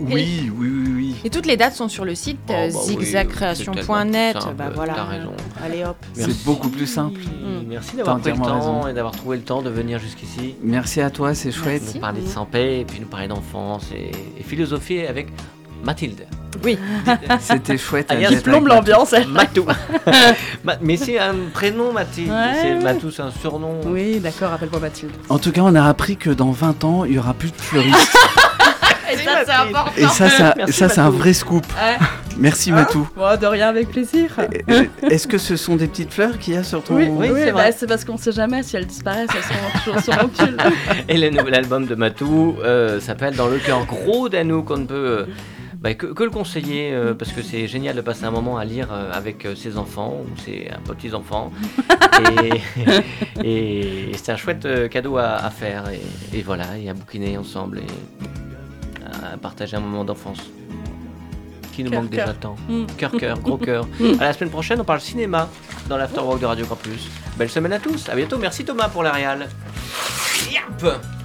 Oui, oui, oui, oui. Et toutes les dates sont sur le site Oh, euh, bah zigzagcreation.net. Bah voilà. t'as raison. Allez hop. C'est beaucoup plus simple. Mm. Merci d'avoir pris le temps raison. et d'avoir trouvé le temps de venir jusqu'ici. Merci à toi, c'est chouette. Nous parler de Sampé et puis nous parler d'enfance et, et philosopher avec Mathilde. Oui. C'était chouette. Alias d'être plombe l'ambiance. Matou. Ma- mais c'est un prénom Mathilde. Ouais. C'est Matou, c'est un surnom. Oui, d'accord, appelle-moi Mathilde. En tout cas, on a appris que dans 20 ans, il y aura plus de fleuristes. Et ça, c'est important. Et ça, ça, Merci, ça c'est un Matou. vrai scoop. Ouais. Merci Matou. Bon, de rien, avec plaisir. Est-ce que ce sont des petites fleurs qu'il y a sur ton... Oui, Oui, oui, c'est bah, vrai. c'est parce qu'on sait jamais si elles disparaissent, elles sont toujours sur mon pull. Et le nouvel album de Matou euh, s'appelle Dans le cœur gros d'Anouk. On ne peut euh, bah, que, que le conseiller euh, parce que c'est génial de passer un moment à lire euh, avec euh, ses enfants ou ses petits-enfants. et et c'est un chouette cadeau à, à faire. Et, et voilà, et à bouquiner ensemble et à partager un moment d'enfance. Qui nous manque déjà tant. Mm. Cœur, cœur, gros cœur. À la semaine prochaine, on parle cinéma dans l'Afterwork de Radio Campus. Belle semaine à tous. À bientôt. Merci Thomas pour la réal. Yap